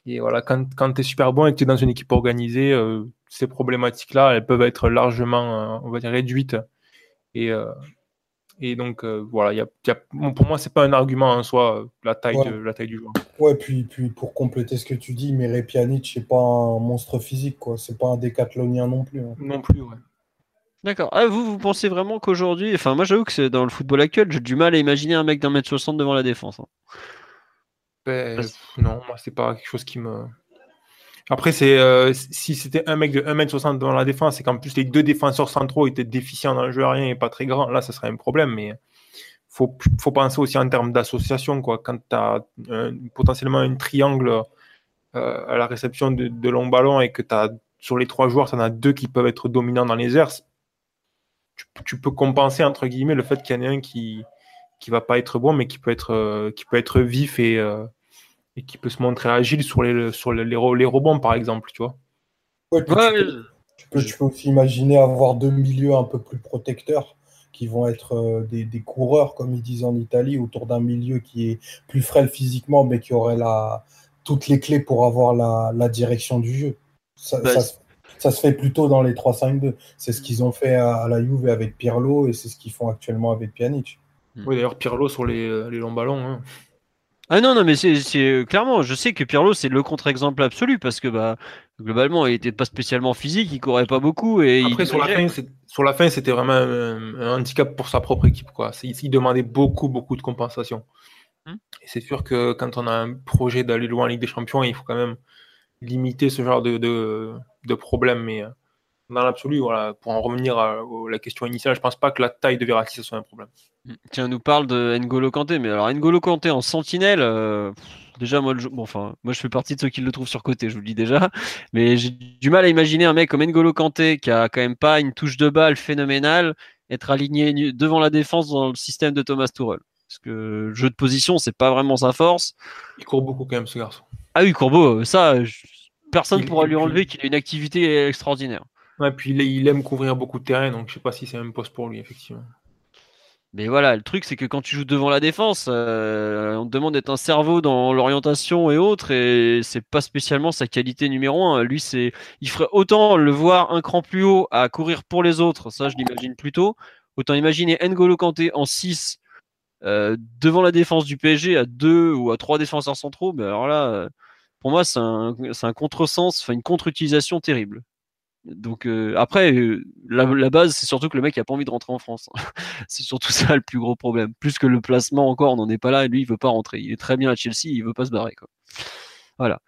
Speaker 4: et voilà, quand, quand tu es super bon et que tu es dans une équipe organisée, euh, ces problématiques-là, elles peuvent être largement, euh, on va dire, réduites. Et, euh, et donc, euh, voilà, y a, pour moi, c'est pas un argument en soi, la taille, de, la taille du joueur.
Speaker 2: Ouais, puis, puis pour compléter ce que tu dis, mais Pjanic, c'est pas un monstre physique, quoi. C'est pas un décathlonien non plus. Hein.
Speaker 4: Non plus, ouais.
Speaker 1: D'accord. Ah, vous, vous pensez vraiment qu'aujourd'hui, enfin, moi, j'avoue que c'est dans le football actuel, j'ai du mal à imaginer un mec d'un mètre 60 devant la défense. Hein.
Speaker 4: Ben, non, moi, c'est pas quelque chose qui me. Après, c'est euh, si c'était un mec de 1m60 dans la défense et qu'en plus les deux défenseurs centraux étaient déficients dans le jeu aérien et pas très grands, là, ça serait un problème. Mais faut, faut penser aussi en termes d'association. Quoi. Quand tu as potentiellement un triangle euh, à la réception de, de longs ballons et que as sur les trois joueurs, tu en as deux qui peuvent être dominants dans les airs, tu, peux compenser entre guillemets le fait qu'il y en ait un qui qui va pas être bon, mais qui peut être, euh, qui peut être vif et, et qui peut se montrer agile sur les, sur les, les, rebonds, par exemple, tu vois.
Speaker 2: Ouais, tu, peux, tu, peux, aussi imaginer avoir deux milieux un peu plus protecteurs qui vont être euh, des, des, coureurs, comme ils disent en Italie, autour d'un milieu qui est plus frêle physiquement, mais qui aurait la, toutes les clés pour avoir la, la direction du jeu.
Speaker 1: Bah,
Speaker 2: Ça se fait plutôt dans les 3-5-2. C'est ce qu'ils ont fait à, la Juve avec Pirlo et c'est ce qu'ils font actuellement avec Pjanic.
Speaker 4: Oui, d'ailleurs, Pirlo sur les, les longs ballons. Hein.
Speaker 1: Ah non, non, mais c'est clairement, je sais que Pirlo, c'est le contre-exemple absolu parce que bah, globalement, il était pas spécialement physique, il courait pas beaucoup. Et
Speaker 4: Après, sur, la fin, sur la fin, c'était vraiment un, handicap pour sa propre équipe. Quoi. Il demandait beaucoup, beaucoup de compensation. Hum. Et c'est sûr que quand on a un projet d'aller loin en Ligue des Champions, il faut quand même limiter ce genre de, de, de problème. Mais euh, dans l'absolu, voilà, pour en revenir à, la question initiale, je pense pas que la taille de Verratti soit un problème.
Speaker 1: Tiens, on nous parle de N'Golo Kanté, mais alors N'Golo Kanté en sentinelle, euh, déjà moi, bon, enfin, moi je fais partie de ceux qui le trouvent sur côté, je vous le dis déjà, mais j'ai du mal à imaginer un mec comme N'Golo Kanté qui a quand même pas une touche de balle phénoménale être aligné devant la défense dans le système de Thomas Tuchel. Parce que le jeu de position, c'est pas vraiment sa force.
Speaker 4: Il court beaucoup quand même ce garçon.
Speaker 1: Ah oui, Courbeau, ça, personne ne pourra lui enlever qu'il a une activité extraordinaire.
Speaker 4: Ouais, puis il, aime couvrir beaucoup de terrain, donc je sais pas si c'est un poste pour lui, effectivement.
Speaker 1: Mais voilà, le truc, c'est que quand tu joues devant la défense, euh, on te demande d'être un cerveau dans l'orientation et autres, et c'est pas spécialement sa qualité numéro un. Lui, c'est, il ferait autant le voir un cran plus haut à courir pour les autres, ça je l'imagine plutôt. Autant imaginer N'Golo Kanté en 6 euh, devant la défense du PSG à 2 ou à 3 défenseurs centraux. Mais alors là, pour moi, c'est un, un contresens, enfin une contre-utilisation terrible. Donc euh, après, euh, la, base, c'est surtout que le mec a pas envie de rentrer en France. c'est surtout ça le plus gros problème. Plus que le placement encore, on n'en est pas là. Et lui, il veut pas rentrer. Il est très bien à Chelsea, il veut pas se barrer. Voilà.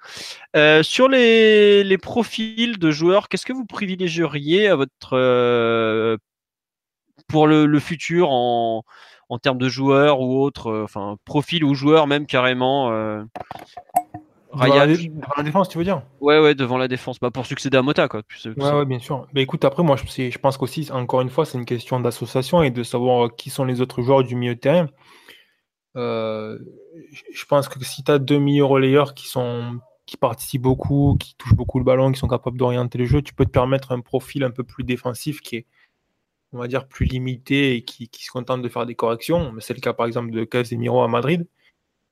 Speaker 1: Euh, sur les, profils de joueurs, qu'est-ce que vous privilégieriez à votre pour le, futur en, termes de joueurs ou autres, enfin profil ou joueurs même carrément
Speaker 4: Devant la, défense, tu veux dire?
Speaker 1: Ouais, ouais, devant la défense. Bah, pour succéder à Mota, quoi.
Speaker 4: ouais, ouais, bien sûr. Mais écoute, après, moi, je, je pense qu'aussi, encore une fois, c'est une question d'association et de savoir qui sont les autres joueurs du milieu de terrain. Euh, je pense que si tu as deux milieux relayeurs qui, sont, qui participent beaucoup, qui touchent beaucoup le ballon, qui sont capables d'orienter le jeu, tu peux te permettre un profil un peu plus défensif qui est, on va dire, plus limité et qui, qui se contente de faire des corrections. C'est le cas, par exemple, de Casemiro à Madrid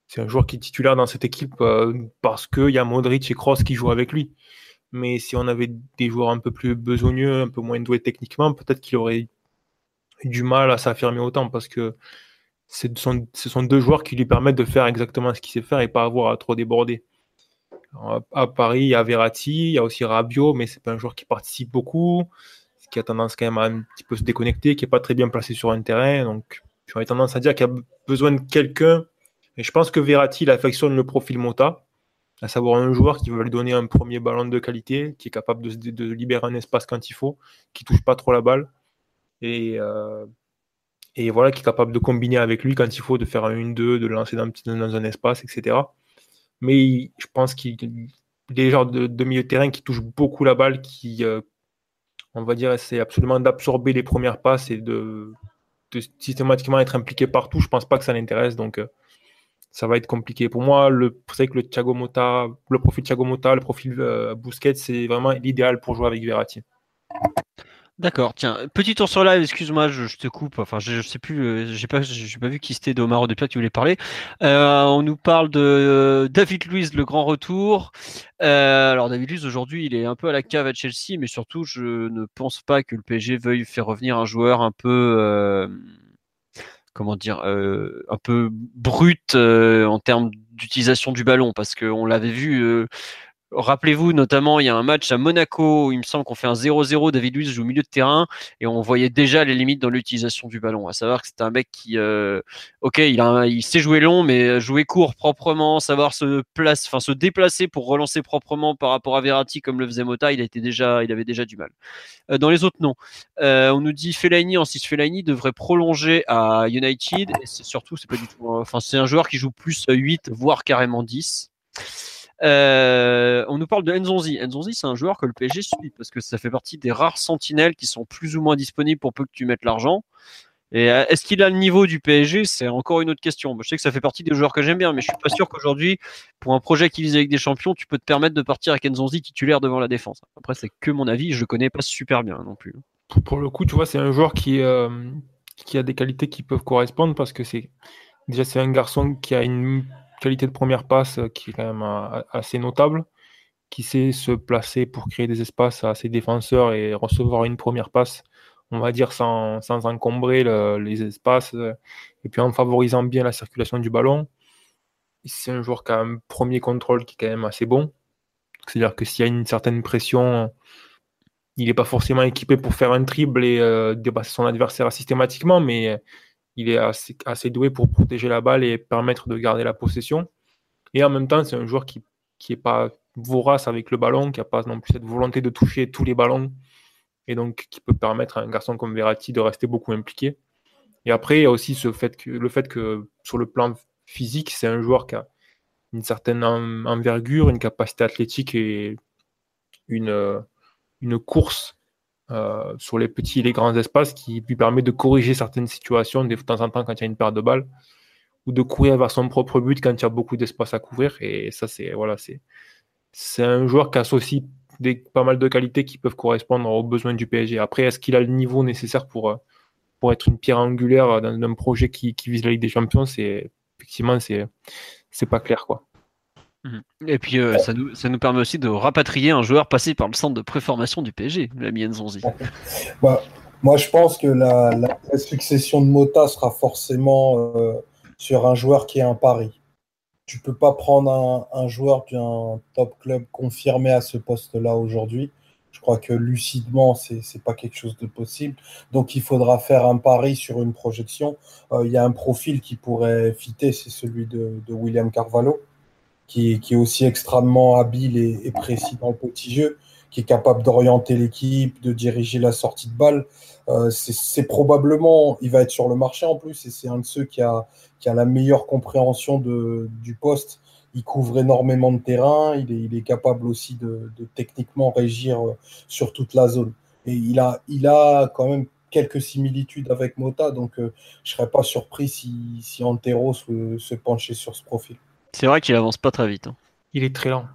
Speaker 4: c'est un joueur qui est titulaire dans cette équipe euh, parce qu'il y a Modric et Kroos qui jouent avec lui. Mais si on avait des joueurs un peu plus besogneux, un peu moins doués techniquement, peut-être qu'il aurait du mal à s'affirmer autant parce que ce sont, deux joueurs qui lui permettent de faire exactement ce qu'il sait faire et pas avoir à trop déborder. à Paris, il y a Verratti, il y a aussi Rabiot, mais c'est pas un joueur qui participe beaucoup, qui a tendance quand même à un petit peu se déconnecter, qui est pas très bien placé sur un terrain. Donc, j'aurais tendance à dire qu'il a besoin de quelqu'un et je pense que Verratti, il affectionne le profil Mota, à savoir un joueur qui va lui donner un premier ballon de qualité, qui est capable de, libérer un espace quand il faut, qui touche pas trop la balle. Et, euh, et voilà, qui est capable de combiner avec lui quand il faut, de faire un 1-2, de lancer dans, un espace, etc. Mais je pense qu'il est genre de, de, milieu de terrain qui touche beaucoup la balle, qui, euh, on va dire, essaie absolument d'absorber les premières passes et de, systématiquement être impliqué partout. Je pense pas que ça l'intéresse. Donc, euh, ça va être compliqué. Pour moi, le, c'est que le Thiago Motta, le profil Thiago Motta, le profil euh, Busquets, c'est vraiment l'idéal pour jouer avec Verratti.
Speaker 1: D'accord, tiens, petit tour sur live, excuse-moi, je, te coupe, enfin je, sais plus, euh, j'ai pas, vu qui c'était d'Omar depuis qui voulait parler. Euh, on nous parle de David Luiz, le grand retour. alors David Luiz aujourd'hui, il est un peu à la cave à Chelsea, mais surtout je ne pense pas que le PSG veuille faire revenir un joueur un peu comment dire, euh, un peu brute euh, en termes d'utilisation du ballon, parce qu'on l'avait vu euh, Rappelez-vous, notamment, il y a un match à Monaco où il me semble qu'on fait un 0-0. David Luiz joue au milieu de terrain et on voyait déjà les limites dans l'utilisation du ballon. À savoir que c'est un mec qui, euh, ok, il, sait jouer long, mais jouer court proprement, savoir se place, enfin se déplacer pour relancer proprement par rapport à Verratti comme le faisait Mota, il déjà, il avait déjà du mal. Euh, dans les autres noms, euh, on nous dit Fellaini, en 6 Fellaini devrait prolonger à United c'est surtout, c'est pas du tout, enfin c'est un joueur qui joue plus 8 voire carrément 10. Euh, on nous parle de Nzonzi. Nzonzi, c'est un joueur que le PSG suit parce que ça fait partie des rares sentinelles qui sont plus ou moins disponibles pour peu que tu mettes l'argent. Et euh, est-ce qu'il a le niveau du PSG C'est encore une autre question. Je sais que ça fait partie des joueurs que j'aime bien, mais je suis pas sûr qu'aujourd'hui, pour un projet qui vise avec des champions, tu peux te permettre de partir avec Nzonzi titulaire devant la défense. Après, c'est que mon avis, je le connais pas super bien non plus.
Speaker 4: Pour le coup, tu vois, c'est un joueur qui, euh, qui a des qualités qui peuvent correspondre parce que c'est déjà c'est un garçon qui a une qualité de première passe euh, qui est quand même euh, assez notable, qui sait se placer pour créer des espaces à ses défenseurs et recevoir une première passe, on va dire sans, encombrer les espaces, euh, et puis en favorisant bien la circulation du ballon. C'est un joueur qui a un premier contrôle qui est quand même assez bon. C'est-à-dire que s'il y a une certaine pression, il n'est pas forcément équipé pour faire un triple et dépasser son adversaire systématiquement, mais il est assez, doué pour protéger la balle et permettre de garder la possession. Et en même temps, c'est un joueur qui n'est pas vorace avec le ballon, qui n'a pas non plus cette volonté de toucher tous les ballons, et donc qui peut permettre à un garçon comme Verratti de rester beaucoup impliqué. Et après, il y a aussi le fait que sur le plan physique, c'est un joueur qui a une certaine envergure, une capacité athlétique et une course euh, sur les petits et les grands espaces qui lui permet de corriger certaines situations de temps en temps quand il y a une paire de balles ou de courir vers son propre but quand il y a beaucoup d'espace à couvrir. Et ça, c'est voilà, c'est un joueur qui associe des, pas mal de qualités qui peuvent correspondre aux besoins du PSG. Après, est-ce qu'il a le niveau nécessaire pour, euh, être une pierre angulaire dans un projet qui, vise la Ligue des Champions? C'est effectivement c'est c'est pas clair quoi.
Speaker 1: Mhm. Et puis euh, ça, nous, ça nous permet aussi de rapatrier un joueur passé par le centre de préformation du PSG, l'ami Nzonzi.
Speaker 2: Bah, moi, je pense que la, succession de Mota sera forcément euh, sur un joueur qui est un pari. Tu peux pas prendre un, joueur d'un top club confirmé à ce poste-là aujourd'hui. Je crois que lucidement, c'est n'est pas quelque chose de possible. Donc, il faudra faire un pari sur une projection. Euh, il y a un profil qui pourrait fitter, c'est celui de, William Carvalho, qui, est aussi extrêmement habile et, précis dans le petit jeu, qui est capable d'orienter l'équipe, de diriger la sortie de balle. Euh, c'est probablement, il va être sur le marché en plus, et c'est un de ceux qui a, qui a la meilleure compréhension de, du poste. Il couvre énormément de terrain, il est, il est capable aussi de, de, techniquement régir euh, sur toute la zone. Et il a, il a quand même quelques similitudes avec Mota, donc euh, je ne serais pas surpris si, si Antero se, se penchait sur ce profil.
Speaker 1: C'est vrai qu'il avance pas très vite. Hein.
Speaker 4: Il est très lent.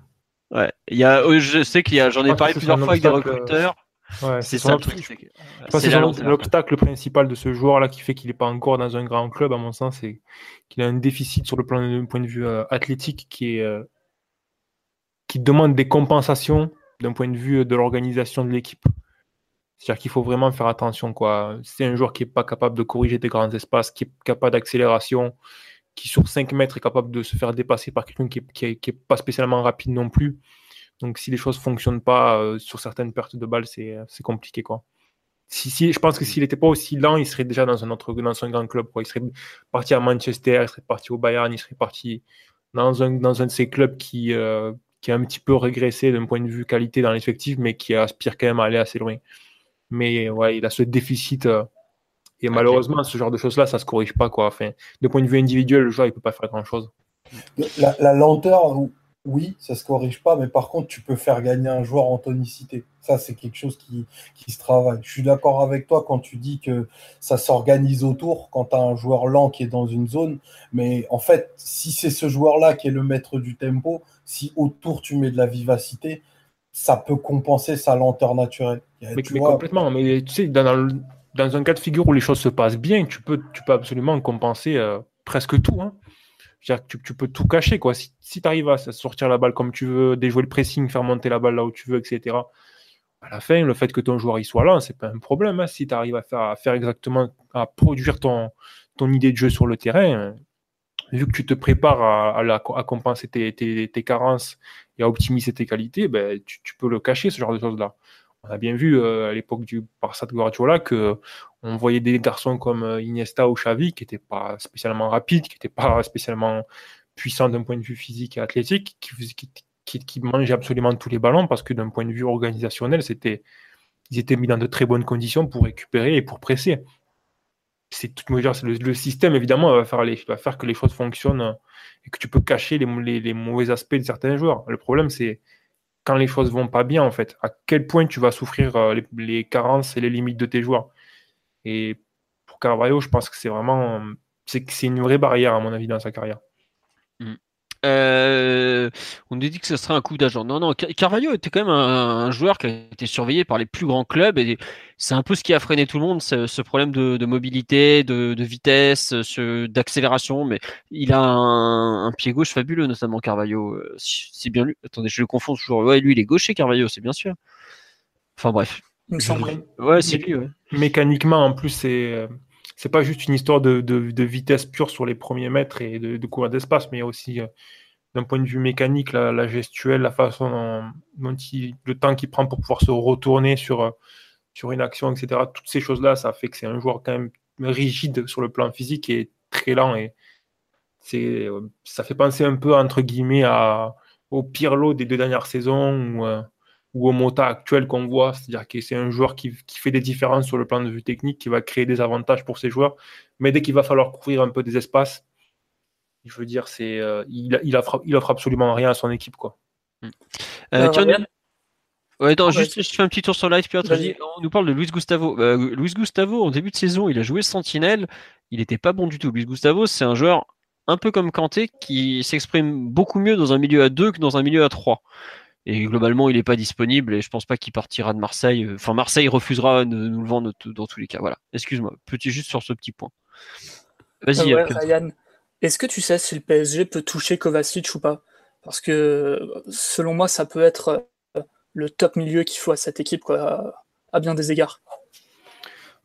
Speaker 1: Ouais. Il y a, je sais qu'il y a, j'en ai parlé plusieurs fois avec des recruteurs.
Speaker 4: c'est ça C'est l'obstacle principal de ce joueur-là qui fait qu'il n'est pas encore dans un grand club, à mon sens, c'est qu'il a un déficit sur le plan d'un point de vue euh, athlétique qui est euh, qui demande des compensations d'un point de vue de l'organisation de l'équipe. C'est-à-dire qu'il faut vraiment faire attention. quoi. C'est un joueur qui n'est pas capable de corriger des grands espaces, qui est capable d'accélération, qui sur 5 mètres est capable de se faire dépasser par quelqu'un qui n'est est pas spécialement rapide non plus. Donc si les choses ne fonctionnent pas euh, sur certaines pertes de balles, c'est compliqué. Quoi. Si, je pense que s'il n'était pas aussi lent, il serait déjà dans un dans un grand club. Il serait parti à Manchester, il serait parti au Bayern, il serait parti dans un, dans un de ces clubs qui, euh, qui a un petit peu régressé d'un point de vue qualité dans l'effectif, mais qui aspire quand même à aller assez loin. Mais ouais, il a ce déficit. Euh, et malheureusement, ce genre de choses-là, ça ne se corrige pas. Quoi. Enfin, de point de vue individuel, le joueur, il ne peut pas faire grand-chose.
Speaker 2: La, la, lenteur, oui, ça se corrige pas, mais par contre, tu peux faire gagner un joueur en tonicité. Ça, c'est quelque chose qui, se travaille. Je suis d'accord avec toi quand tu dis que ça s'organise autour quand tu as un joueur lent qui est dans une zone. Mais en fait, si c'est ce joueur-là qui est le maître du tempo, si autour tu mets de la vivacité, ça peut compenser sa lenteur naturelle.
Speaker 4: Mais, complètement. Mais tu sais, dans, un cas de figure où les choses se passent bien, tu peux, absolument compenser euh, presque tout. Hein tu, peux tout cacher. Quoi. Si, tu arrives à sortir la balle comme tu veux, déjouer le pressing, faire monter la balle là où tu veux, etc., à la fin, le fait que ton joueur y soit là, c'est pas un problème. Hein. Si tu arrives à faire, exactement, à produire ton, idée de jeu sur le terrain, vu que tu te prépares à, compenser tes, carences et à optimiser tes qualités, ben, tu peux le cacher, ce genre de choses-là. On a bien vu euh, à l'époque du Barça de Guardiola que on voyait des garçons comme euh, Iniesta ou Xavi qui n'étaient pas spécialement rapides, qui n'étaient pas spécialement puissants d'un point de vue physique et athlétique, qui, mangeaient absolument tous les ballons parce que d'un point de vue organisationnel, ils étaient mis dans de très bonnes conditions pour récupérer et pour presser. C'est tout le, le, système évidemment va faire, que les choses fonctionnent et que tu peux cacher les mauvais aspects de certains joueurs. Le problème c'est quand les choses vont pas bien, en fait, à quel point tu vas souffrir euh, les, carences et les limites de tes joueurs. Et pour Carvalho, je pense que c'est vraiment c'est une vraie barrière, à mon avis, dans sa carrière.
Speaker 1: Mm. Euh, on nous dit que ce serait un coup d'agent. Non, non, Carvalho était quand même un, joueur qui a été surveillé par les plus grands clubs et c'est un peu ce qui a freiné tout le monde, ce, problème de, mobilité, de, vitesse, d'accélération. Mais il a un, pied gauche fabuleux, notamment Carvalho. Euh, c'est bien lui. Attendez, je le confonds toujours. Ouais, lui, il est gaucher, Carvalho, c'est bien sûr. Enfin bref.
Speaker 3: Il me semble.
Speaker 1: Ouais, c'est lui.
Speaker 4: Mécaniquement, en plus, c'est euh, c'est pas juste une histoire de, vitesse pure sur les premiers mètres et de, de d'espace, mais il aussi, euh, d'un point de vue mécanique, la, gestuelle, la façon dont, le temps qu'il prend pour pouvoir se retourner sur, euh, sur une action, etc. Toutes ces choses-là, ça fait que c'est un joueur quand même rigide sur le plan physique et très lent. Et c'est, euh, ça fait penser un peu, entre guillemets, à, au lot des deux dernières saisons ou ou au Mota actuel qu'on voit, c'est-à-dire que c'est un joueur qui, fait des différences sur le plan de vue technique, qui va créer des avantages pour ses joueurs, mais dès qu'il va falloir couvrir un peu des espaces, je veux dire, c'est euh, il, il, offre, il offre absolument rien à son équipe. Quoi.
Speaker 1: Hmm. Euh, tiens, ouais, attends, juste, je fais un petit tour sur live, Piotr. On nous parle de Luis Gustavo. Euh, Luis Gustavo, en début de saison, il a joué Sentinelle. Il n'était pas bon du tout. Luis Gustavo, c'est un joueur un peu comme Kanté qui s'exprime beaucoup mieux dans un milieu à 2 que dans un milieu à 3. Et globalement, il n'est pas disponible et je pense pas qu'il partira de Marseille. Enfin, Marseille refusera de nous le vendre dans tous les cas. Voilà. Excuse-moi, petit juste sur ce petit point.
Speaker 3: Vas-y. Euh, Ryan, est-ce que tu sais si le PSG peut toucher Kovacic ou pas? Parce que selon moi, ça peut être euh, le top milieu qu'il faut à cette équipe, quoi, à bien des égards.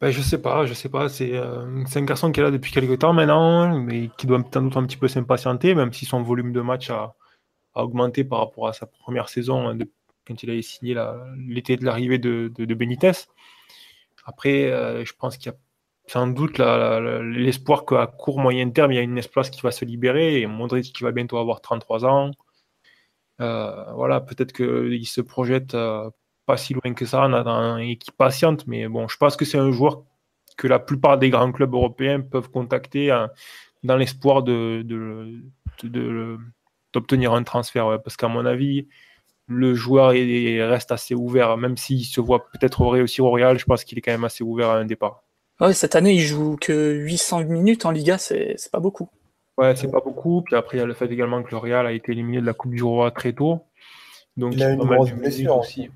Speaker 4: Ben, je sais pas, je sais pas. C'est euh, un garçon qui est là depuis quelques temps maintenant, mais qui doit peut-être un petit peu s'impatienter, même si son volume de match a, augmenté par rapport à sa première saison hein, quand il avait signé l'été de l'arrivée de, de, Benitez. Après, euh, je pense qu'il y a sans doute l'espoir qu'à court moyen terme, il y a une espace qui va se libérer et Modric qui va bientôt avoir 33 ans. Euh, voilà, peut-être qu'il se projette euh, pas si loin que ça dans une équipe patiente, mais bon, je pense que c'est un joueur que la plupart des grands clubs européens peuvent contacter hein, dans l'espoir de, de, de, d'obtenir un transfert. parce qu'à mon avis, le joueur reste assez ouvert, même s'il se voit peut-être réussir au Real, je pense qu'il est quand même assez ouvert à un départ.
Speaker 3: Ouais, cette année, il joue que 800 minutes en Liga, c'est pas beaucoup.
Speaker 4: Ouais, c'est pas beaucoup. Puis après, il y a le fait également que le Real a été éliminé de la Coupe du Roi très tôt.
Speaker 2: Donc, il a eu une grosse blessure aussi.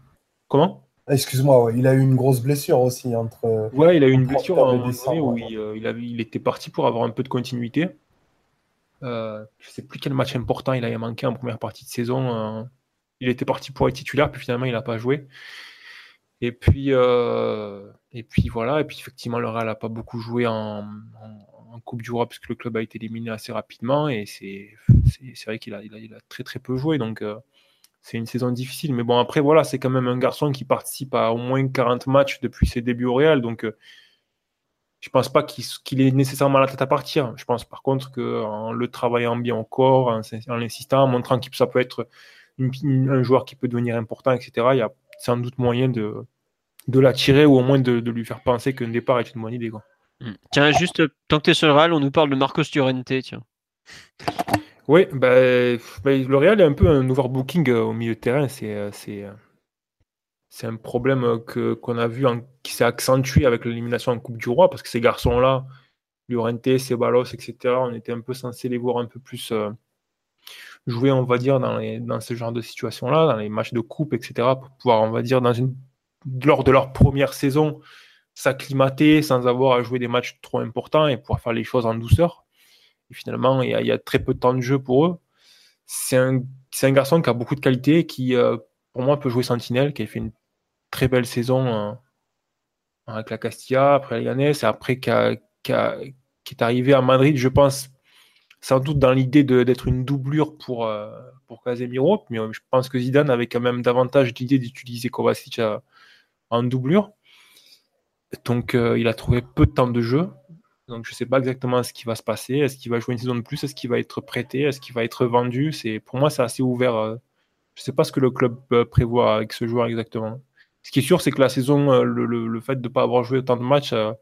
Speaker 4: Comment?
Speaker 2: Ah, Excuse-moi, il a eu une grosse blessure aussi entre.
Speaker 4: Ouais, il a eu une blessure où il, euh, il, était parti pour avoir un peu de continuité. Euh, je ne sais plus quel match important il avait manqué en première partie de saison. Euh, il était parti pour être titulaire, puis finalement il n'a pas joué. Et puis, euh, et puis voilà, et puis effectivement le Real n'a pas beaucoup joué en, Coupe du Roi puisque le club a été éliminé assez rapidement et c'est vrai qu'il a, a, très très peu joué donc c'est une saison difficile. Mais bon après voilà, c'est quand même un garçon qui participe à au moins 40 matchs depuis ses débuts au Real donc je pense pas qu'il ait nécessairement la tête à partir. Je pense par contre qu'en le travaillant bien encore, en, en insistant, en montrant que ça peut être un joueur qui peut devenir important, etc., il y a sans doute moyen de, de l'attirer ou au moins de, lui faire penser qu'un départ est une bonne idée. Quoi.
Speaker 1: Hmm. Tiens, juste, tant que tu es sur le Real, on nous parle de Marcos Llorente, tiens.
Speaker 4: Oui, ben, le Real est un peu un overbooking euh, au milieu de terrain. C'est, euh, c'est, euh, c'est un problème que, qu'on a vu qui s'est accentué avec l'élimination en Coupe du Roi, parce que ces garçons-là, Llorente, Ceballos, etc., on était un peu censé les voir un peu plus euh, jouer, on va dire, dans, les, dans ce genre de situation-là, dans les matchs de coupe, etc., pour pouvoir, on va dire, dans une, lors de leur première saison, s'acclimater sans avoir à jouer des matchs trop importants et pouvoir faire les choses en douceur. Et finalement, il y a, très peu de temps de jeu pour eux. C'est un, un garçon qui a beaucoup de qualités, qui, euh, pour moi, peut jouer sentinelle, qui a fait une très belle saison euh, avec la Castilla, après la Ganes, et après qui, est arrivé à Madrid, je pense, sans doute dans l'idée d'être une doublure pour, euh, pour Casemiro, mais euh, je pense que Zidane avait quand même davantage l'idée d'utiliser Kovacic en doublure. Donc il a trouvé peu de temps de jeu. Donc je ne sais pas exactement ce qui va se passer. Est-ce qu'il va jouer une saison de plus? Est-ce qu'il va être prêté? Est-ce qu'il va être vendu? Pour moi, c'est assez ouvert. Je ne sais pas ce que le club prévoit avec ce joueur exactement. Ce qui est sûr, c'est que la saison, euh, le, fait de ne pas avoir joué autant de matchs, euh,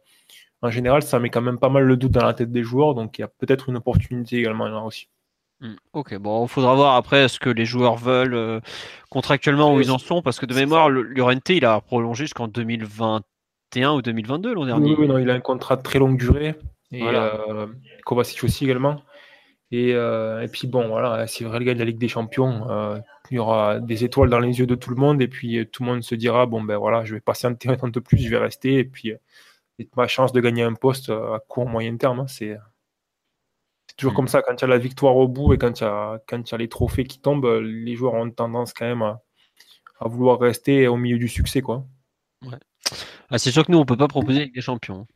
Speaker 4: en général, ça met quand même pas mal le doute dans la tête des joueurs. Donc il y a peut-être une opportunité également là aussi.
Speaker 1: Hmm, ok, bon, il faudra voir après ce que les joueurs veulent euh, contractuellement où ils en sont, parce que de mémoire, Llorente, il a prolongé jusqu'en 2021 ou 2022 l'an dernier.
Speaker 4: Oui, non, il a un contrat de très longue durée, et Kovacic aussi également. Et, euh, et puis bon, voilà, si Real gagne la Ligue des Champions, euh, il y aura des étoiles dans les yeux de tout le monde, et puis tout le monde se dira bon ben voilà, je vais patienter un peu plus, je vais rester, et puis ma chance de gagner un poste à court moyen terme, hein, c'est toujours comme mm. ça, quand il y a la victoire au bout et quand il y a, quand il y a les trophées qui tombent, les joueurs ont tendance quand même à, à vouloir rester au milieu du succès. quoi.
Speaker 1: Ouais. Ah, c'est sûr que nous, on peut pas proposer avec des champions.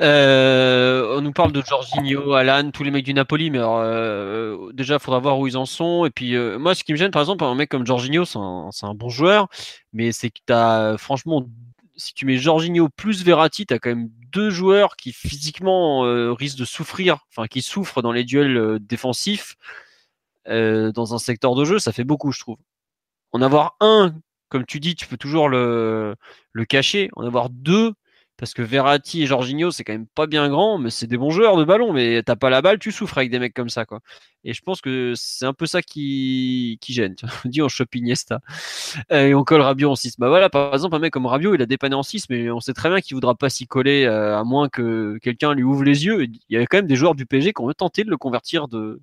Speaker 1: Euh, on nous parle de Jorginho, Alan, tous les mecs du Napoli, mais alors, euh, déjà, il faudra voir où ils en sont. Et puis, euh, moi, ce qui me gêne, par exemple, un mec comme Jorginho, c'est un, un, bon joueur, mais c'est que tu as, franchement, si tu mets Jorginho plus Verratti, tu as quand même deux joueurs qui physiquement risquent de souffrir, enfin, qui souffrent dans les duels défensifs dans un secteur de jeu. Ça fait beaucoup, je trouve. En avoir un comme tu dis, tu peux toujours le, le cacher. En avoir deux, parce que Verratti et Jorginho, c'est quand même pas bien grand, mais c'est des bons joueurs de ballon. Mais t'as pas la balle, tu souffres avec des mecs comme ça, quoi. Et je pense que c'est un peu ça qui, qui gêne. On dit en Iniesta. Et on colle Rabiot en 6. Bah voilà, par exemple, un mec comme Rabiot, il a dépanné en 6, mais on sait très bien qu'il voudra pas s'y coller, euh, à moins que quelqu'un lui ouvre les yeux. Il y avait quand même des joueurs du PSG qui ont tenté de le convertir de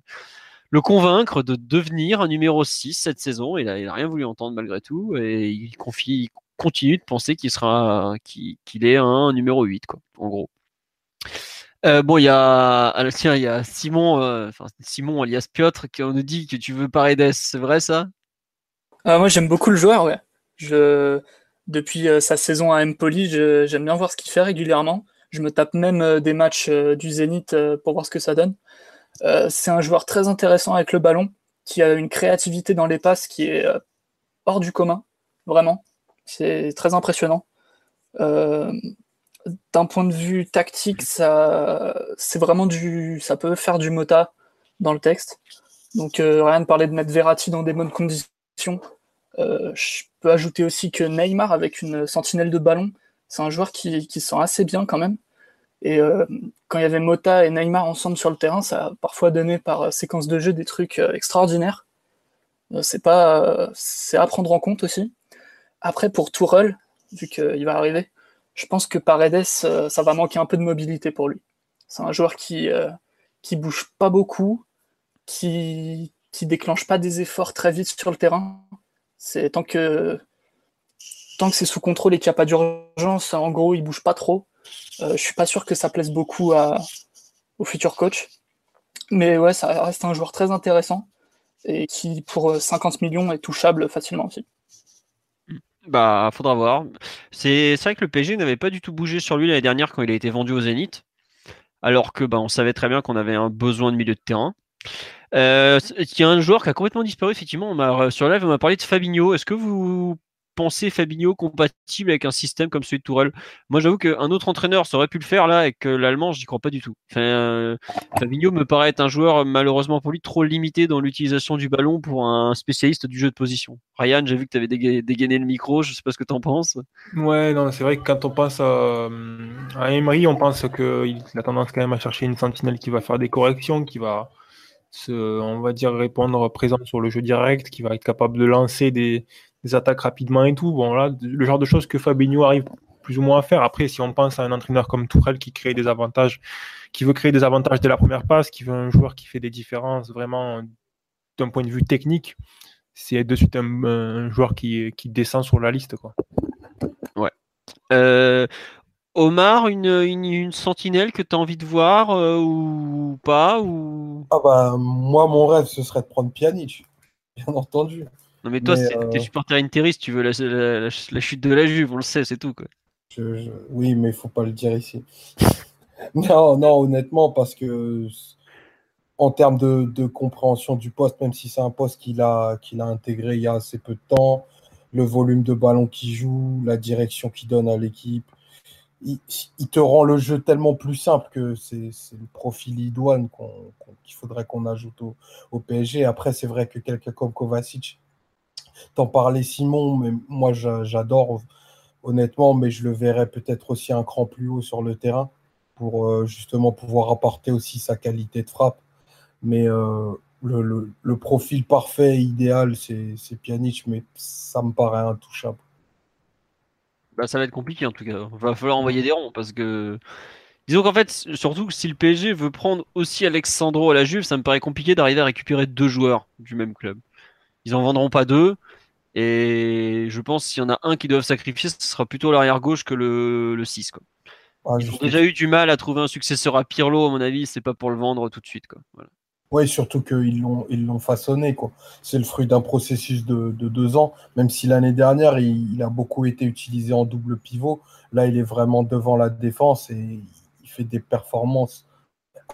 Speaker 1: le convaincre de devenir un numéro 6 cette saison. Il n'a rien voulu entendre malgré tout. Et il, confie, continue de penser qu'il sera qu'il est un numéro 8, quoi, en gros. Euh, bon, il y a, tiens, il y a Simon, euh, Simon alias Piotr, qui nous dit que tu veux Paredes, c'est vrai ça?
Speaker 3: Ah, Moi, j'aime beaucoup le joueur, ouais. Je, depuis euh, sa saison à Empoli, j'aime bien voir ce qu'il fait régulièrement. Je me tape même des matchs du Zénith pour voir ce que ça donne. Euh, c'est un joueur très intéressant avec le ballon, qui a une créativité dans les passes qui est euh, hors du commun, vraiment. C'est très impressionnant. Euh, d'un point de vue tactique, ça, c'est vraiment du, ça peut faire du mota dans le texte. Donc rien de parler de mettre Verratti dans des bonnes conditions. je peux ajouter aussi que Neymar avec une sentinelle de ballon, c'est un joueur qui, qui sent assez bien quand même. Et euh, quand il y avait Mota et Neymar ensemble sur le terrain, ça a parfois donné par euh, séquence de jeu des trucs euh, extraordinaires. c'est pas, c'est à prendre en compte aussi. Après, pour Tourelle, vu qu'il va arriver, je pense que Paredes, ça va manquer un peu de mobilité pour lui. C'est un joueur qui, qui bouge pas beaucoup, qui, qui déclenche pas des efforts très vite sur le terrain. C'est tant que, tant que c'est sous contrôle et qu'il n'y a pas d'urgence, en gros, il bouge pas trop. Euh, je suis pas sûr que ça plaise beaucoup au futur coach. Mais ouais, ça reste un joueur très intéressant et qui, pour 50 millions, est touchable facilement aussi.
Speaker 1: Bah, faudra voir. C'est vrai que le PSG n'avait pas du tout bougé sur lui l'année dernière quand il a été vendu au Zénith, alors que bah, on savait très bien qu'on avait un besoin de milieu de terrain. Euh, il y a un joueur qui a complètement disparu, effectivement. On sur live, on m'a parlé de Fabinho. Est-ce que vous penser Fabinho compatible avec un système comme celui de Tourelle. Moi, j'avoue qu'un autre entraîneur, ça aurait pu le faire là, avec l'allemand, j'y crois pas du tout. Enfin, euh, Fabinho me paraît être un joueur, malheureusement pour lui, trop limité dans l'utilisation du ballon pour un spécialiste du jeu de position. Ryan, j'ai vu que tu avais dégainé le micro, je sais pas ce que tu en penses.
Speaker 4: Ouais, non, c'est vrai que quand on pense à, à Emery, on pense qu'il a tendance quand même à chercher une sentinelle qui va faire des corrections, qui va se, on va dire, répondre présent sur le jeu direct, qui va être capable de lancer des, des attaques rapidement et tout. Bon, là, le genre de choses que Fabinho arrive plus ou moins à faire. Après, si on pense à un entraîneur comme Tourelle qui crée des avantages, qui veut créer des avantages dès la première passe, qui veut un joueur qui fait des différences vraiment d'un point de vue technique, c'est de suite un, joueur qui, qui, descend sur la liste. Quoi.
Speaker 1: Ouais. Euh, Omar, une, une, sentinelle que tu as envie de voir euh, ou pas ou...
Speaker 2: Ah bah, moi, mon rêve, ce serait de prendre Pjanic, bien entendu.
Speaker 1: Non, mais toi, tu es supporter interiste, tu veux la, chute de la Juve, on le sait, c'est tout. Quoi.
Speaker 2: Oui, mais il faut pas le dire ici. non, non, honnêtement, parce que en termes de, compréhension du poste, même si c'est un poste qu'il a, qu'il a intégré il y a assez peu de temps, le volume de ballon qu'il joue, la direction qu'il donne à l'équipe, il, te rend le jeu tellement plus simple que c'est le profil idoine qu'il faudrait qu'on ajoute au, au, PSG. Après, c'est vrai que quelqu'un comme Kovacic, T'en parlais Simon, mais moi j'adore honnêtement, mais je le verrais peut-être aussi un cran plus haut sur le terrain pour euh, justement pouvoir apporter aussi sa qualité de frappe. Mais euh, le, profil parfait, idéal, c'est Pjanic, mais ça me paraît intouchable.
Speaker 1: Bah, ça va être compliqué en tout cas. Va falloir envoyer des ronds parce que Disons qu'en fait, surtout si le PSG veut prendre aussi Alexandro à la Juve, ça me paraît compliqué d'arriver à récupérer deux joueurs du même club. Ils en vendront pas deux. Et je pense s'il y en a un qui doivent sacrifier, ce sera plutôt l'arrière gauche que le, le 6. Quoi. Ah, Ils ont déjà eu du mal à trouver un successeur à Pirlo, à mon avis, c'est pas pour le vendre tout de suite. Quoi.
Speaker 2: Oui, surtout qu'ils l'ont, ils l'ont façonné. Quoi. C'est le fruit d'un processus de, deux ans, même si l'année dernière, il, a beaucoup été utilisé en double pivot. Là, il est vraiment devant la défense et il fait des performances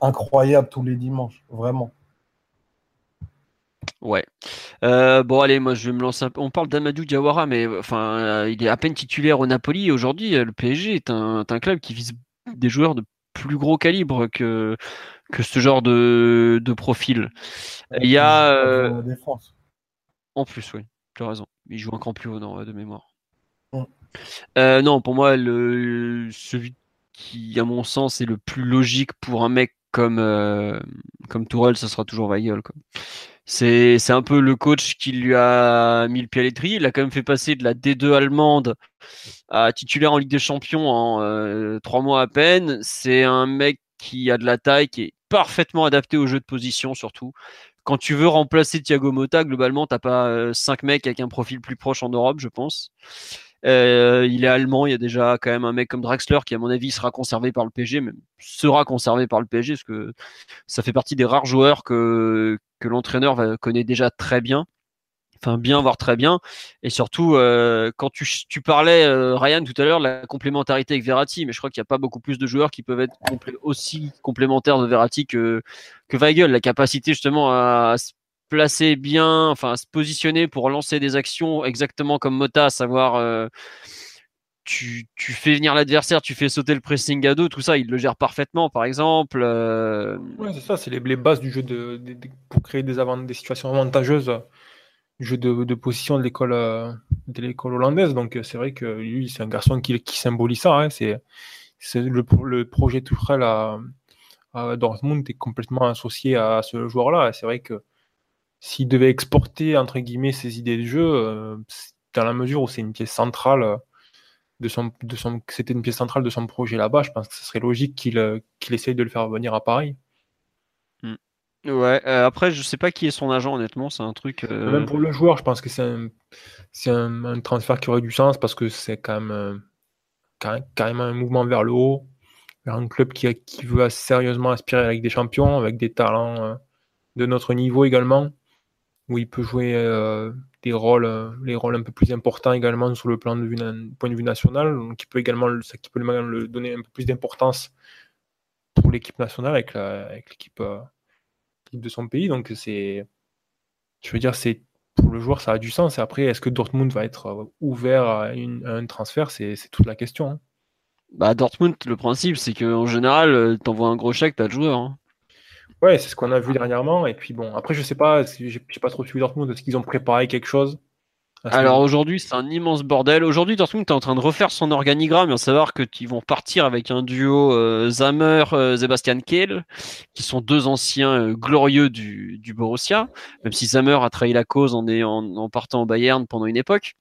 Speaker 2: incroyables tous les dimanches, vraiment.
Speaker 1: Ouais. Euh, bon, allez, moi je vais me lancer un peu. On parle d'Amadou Diawara, mais enfin, euh, il est à peine titulaire au Napoli. Aujourd'hui, euh, le PSG est un, club qui vise des joueurs de plus gros calibre que, que ce genre de, profil. Il y a. En plus, oui, tu as raison. Il joue un cran plus haut, non, de mémoire. non, pour moi, le, celui qui, à mon sens, est le plus logique pour un mec comme, comme Tourelle, ce sera toujours Weigel. Quoi. C'est, un peu le coach qui lui a mis le pied à l'étrier. Il a quand même fait passer de la D2 allemande à titulaire en Ligue des Champions en euh, trois mois à peine. C'est un mec qui a de la taille, qui est parfaitement adapté au jeu de position surtout. Quand tu veux remplacer Thiago Motta, globalement, t'as pas euh, cinq mecs avec un profil plus proche en Europe, je pense. Euh, il est allemand, il y a déjà quand même un mec comme Draxler qui, à mon avis, sera conservé par le PSG, même sera conservé par le PSG, parce que ça fait partie des rares joueurs que, que l'entraîneur connaît déjà très bien. Enfin, bien, voire très bien. Et surtout, euh, quand tu, tu parlais, euh, Ryan, tout à l'heure, la complémentarité avec Verratti, mais je crois qu'il n'y a pas beaucoup plus de joueurs qui peuvent être aussi complémentaires de Verratti que, que Weigel. La capacité justement à, placer bien, enfin se positionner pour lancer des actions exactement comme Mota, à savoir euh, tu, tu, fais venir l'adversaire, tu fais sauter le pressing à deux, tout ça, il le gère parfaitement, par exemple. Euh...
Speaker 4: Ouais, c'est ça, c'est les, bases du jeu de, pour créer des, des situations avantageuses jeu de, position de l'école euh, de l'école hollandaise. Donc c'est vrai que lui, c'est un garçon qui, qui symbolise ça. Hein, c'est le, le projet Tuchel à, à Dortmund est complètement associé à ce joueur-là. C'est vrai que s'il devait exporter entre guillemets ses idées de jeu, euh, dans la mesure où c'est une pièce centrale euh, de son, de son, c'était une pièce centrale de son projet là-bas, je pense que ce serait logique qu'il euh, qu'il essaye de le faire venir à Paris.
Speaker 1: Hmm. Ouais, après, je sais pas qui est son agent, honnêtement, c'est un truc.
Speaker 4: Même pour le joueur, je pense que c'est un, c'est un, transfert qui aurait du sens parce que c'est quand même carrément un mouvement vers le haut, vers un club qui, qui veut sérieusement aspirer avec des champions, avec des talents de notre niveau également où il peut jouer euh, des rôles, euh, les rôles un peu plus importants également sur le plan de vue, point de vue national, donc il peut également ça qui peut donner un peu plus d'importance pour l'équipe nationale avec, avec l'équipe euh, de son pays. Donc c'est, je veux dire, c'est pour le joueur ça a du sens. Et après, est-ce que Dortmund va être ouvert à, un transfert? C'est toute la question. Hein.
Speaker 1: Bah Dortmund, le principe c'est qu'en général, tu envoies un gros chèque, tu as le joueur. Hein.
Speaker 4: Ouais, c'est ce qu'on a vu dernièrement. Et puis bon, après, je sais pas, j'ai pas trop suivi Dortmund. Est-ce qu'ils ont préparé quelque chose
Speaker 1: alors aujourd'hui, c'est un immense bordel. Aujourd'hui, Dortmund est en train de refaire son organigramme et en savoir que qu'ils vont partir avec un duo euh, Zamer, euh, Sebastian Kehl, qui sont deux anciens euh, glorieux du, du, Borussia, même si Zamer a trahi la cause en, en, en, partant au Bayern pendant une époque.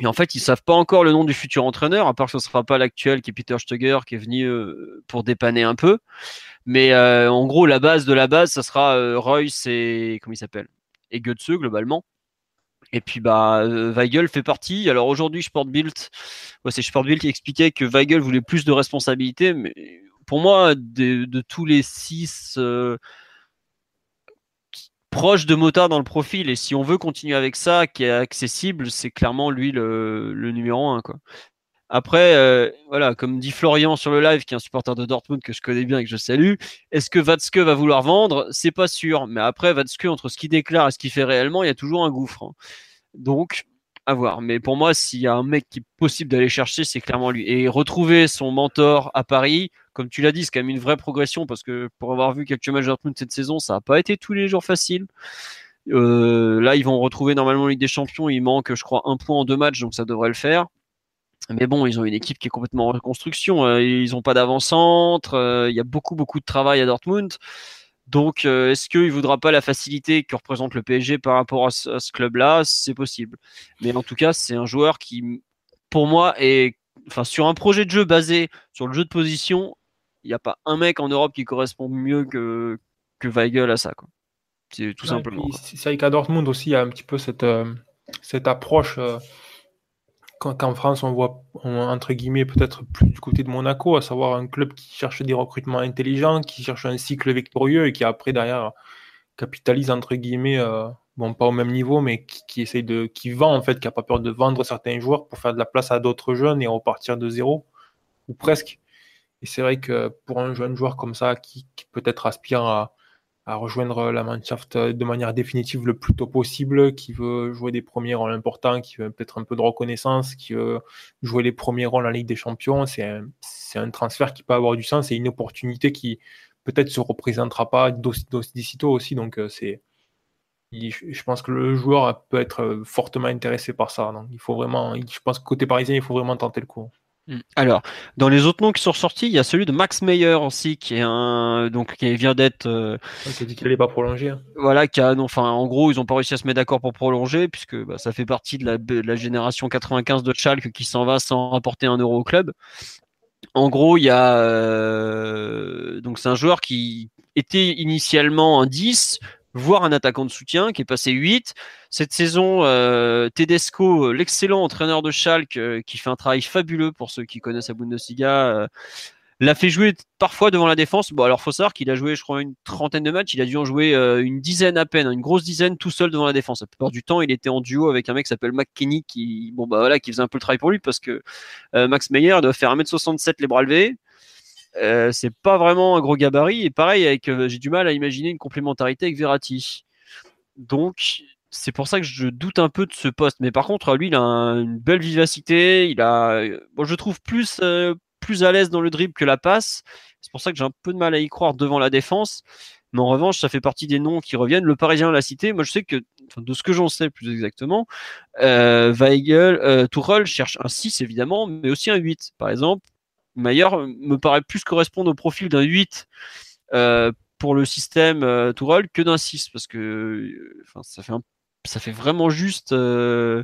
Speaker 1: Et en fait, ils savent pas encore le nom du futur entraîneur, à part que ce sera pas l'actuel qui est Peter Stöger, qui est venu pour dépanner un peu. Mais euh, en gros, la base de la base, ça sera euh, Royce et comment il s'appelle? Et Götze globalement. Et puis bah euh, Weigel fait partie. Alors aujourd'hui, Sportbilt, c'est Sportbilt qui expliquait que Weigel voulait plus de responsabilités, mais pour moi, de, tous les six proches de Mota dans le profil, et si on veut continuer avec ça, qui est accessible, c'est clairement lui le, numéro un. Après, euh, voilà, comme dit Florian sur le live, qui est un supporter de Dortmund que je connais bien et que je salue, est-ce que Vatske va vouloir vendre? C'est pas sûr. Mais après, Vatske, entre ce qu'il déclare et ce qu'il fait réellement, il y a toujours un gouffre. Hein. Donc, à voir. Mais pour moi, s'il y a un mec qui est possible d'aller chercher, c'est clairement lui. Et retrouver son mentor à Paris, comme tu l'as dit, c'est quand même une vraie progression parce que pour avoir vu quelques matchs Dortmund cette saison, ça n'a pas été tous les jours facile. Euh, là, ils vont retrouver normalement Ligue des Champions. Il manque, je crois, un point en deux matchs, donc ça devrait le faire. Mais bon, ils ont une équipe qui est complètement en reconstruction. Euh, ils n'ont pas d'avant-centre. Euh, il y a beaucoup, beaucoup de travail à Dortmund. Donc, euh, est-ce qu'il ne voudra pas la facilité que représente le PSG par rapport à ce, club-là? C'est possible. Mais en tout cas, c'est un joueur qui, pour moi, est, enfin, sur un projet de jeu basé sur le jeu de position, il n'y a pas un mec en Europe qui correspond mieux que, que Weigel à ça. C'est tout simplement.
Speaker 4: C'est vrai qu'à Dortmund aussi, il y a un petit peu cette, euh, cette approche. Euh, qu'en France, on voit, entre guillemets, peut-être plus du côté de Monaco, à savoir un club qui cherche des recrutements intelligents, qui cherche un cycle victorieux et qui après, derrière, capitalise, entre guillemets, euh, bon, pas au même niveau, mais qui, essaye de, qui vend, en fait, qui n'a pas peur de vendre certains joueurs pour faire de la place à d'autres jeunes et repartir de zéro, ou presque. Et c'est vrai que pour un jeune joueur comme ça, qui peut-être aspire à, rejoindre la Mannschaft de manière définitive le plus tôt possible, qui veut jouer des premiers rôles importants, qui veut peut-être un peu de reconnaissance, qui veut jouer les premiers rôles en Ligue des Champions. C'est un, transfert qui peut avoir du sens et une opportunité qui peut-être se représentera pas d'ici tôt aussi. Donc euh, je pense que le joueur peut être fortement intéressé par ça. Donc il faut vraiment, je pense que côté parisien, il faut vraiment tenter le coup.
Speaker 1: Alors, dans les autres noms qui sont sortis, il y a celui de Max Meyer aussi, qui est un donc qui vient d'être. Euh,
Speaker 4: dit qu'il n'allait pas prolonger. Hein.
Speaker 1: Voilà, qui a, enfin, en gros, ils n'ont pas réussi à se mettre d'accord pour prolonger, puisque bah, ça fait partie de la, génération 95 de Schalke qui s'en va sans rapporter un euro au club. En gros, il y a euh, donc c'est un joueur qui était initialement un 10, voire un attaquant de soutien qui est passé 8. Cette saison, euh, Tedesco, euh, l'excellent entraîneur de Schalke, euh, qui fait un travail fabuleux pour ceux qui connaissent la Bundesliga, l'a fait jouer parfois devant la défense. Bon, alors faut savoir qu'il a joué, je crois, une trentaine de matchs. Il a dû en jouer une dizaine à peine, une grosse dizaine tout seul devant la défense. La plupart du temps, il était en duo avec un mec qui s'appelle McKinney, qui, bon, bah qui faisait un peu le travail pour lui parce que Max Meyer doit faire 1m67 les bras levés. Euh, c'est pas vraiment un gros gabarit. Et pareil, avec, euh, j'ai du mal à imaginer une complémentarité avec Verratti. Donc, c'est pour ça que je doute un peu de ce poste. Mais par contre, lui, il a une belle vivacité. Il a, bon, je trouve plus, euh, plus à l'aise dans le dribble que la passe. C'est pour ça que j'ai un peu de mal à y croire devant la défense. Mais en revanche, ça fait partie des noms qui reviennent. Le Parisien l'a cité. Moi, je sais que, de ce que j'en sais plus exactement, euh, Weigel, euh, Tourelle cherche un 6 évidemment, mais aussi un 8. Par exemple, Mayer me paraît plus correspondre au profil d'un 8 euh, pour le système euh, que d'un 6 parce que euh, ça fait ça fait vraiment juste euh,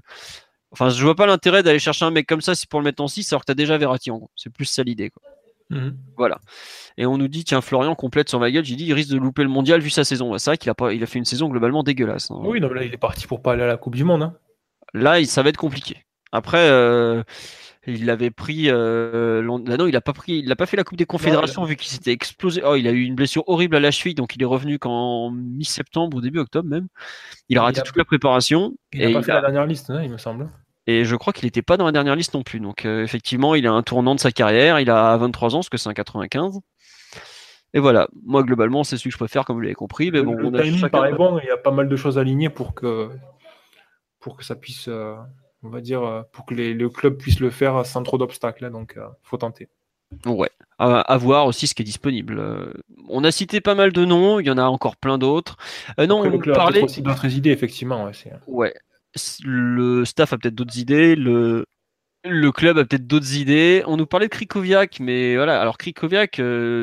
Speaker 1: enfin je vois pas l'intérêt d'aller chercher un mec comme ça c'est pour le mettre en 6 alors que tu as déjà Verratti en gros c'est plus ça l'idée quoi. Mhm. Voilà. Et on nous dit, tiens, Florian complète sur ma gueule. J'ai dit, il risque de louper le mondial vu sa saison. C'est vrai qu'il a, pas, il a fait une saison globalement dégueulasse. Hein.
Speaker 4: Oui, non, là, il est parti pour pas aller à la Coupe du Monde. Hein.
Speaker 1: Là, ça va être compliqué. Après, euh, il avait pris. Euh, non, il a pas pris. Il n'a pas fait la Coupe des Confédérations vu qu'il s'était explosé. Oh, il a eu une blessure horrible à la cheville, donc il est revenu qu'en mi-septembre ou début octobre même. Il a raté toute la préparation.
Speaker 4: Il n'a pas fait la dernière liste, hein, il me semble.
Speaker 1: Et je crois qu'il n'était pas dans la dernière liste non plus. Donc euh, effectivement, il a un tournant de sa carrière. Il a 23 ans, ce que c'est un 95. Et voilà, moi globalement, c'est celui que je préfère, comme vous l'avez compris. Mais bon,
Speaker 4: le timing paraît bon. Il y a pas mal de choses alignées pour que pour que ça puisse. Euh, on va dire, euh, pour que les, le club puisse le faire sans trop d'obstacles. Hein, donc, il euh, faut tenter.
Speaker 1: Ouais, à, voir aussi ce qui est disponible. Euh, on a cité pas mal de noms, il y en a encore plein d'autres. non,
Speaker 4: on parlait aussi d'autres idées, effectivement.
Speaker 1: Ouais, le staff a peut-être d'autres idées, le, le club a peut-être d'autres idées. On nous parlait de Krikoviak, mais voilà. Alors Krikoviak,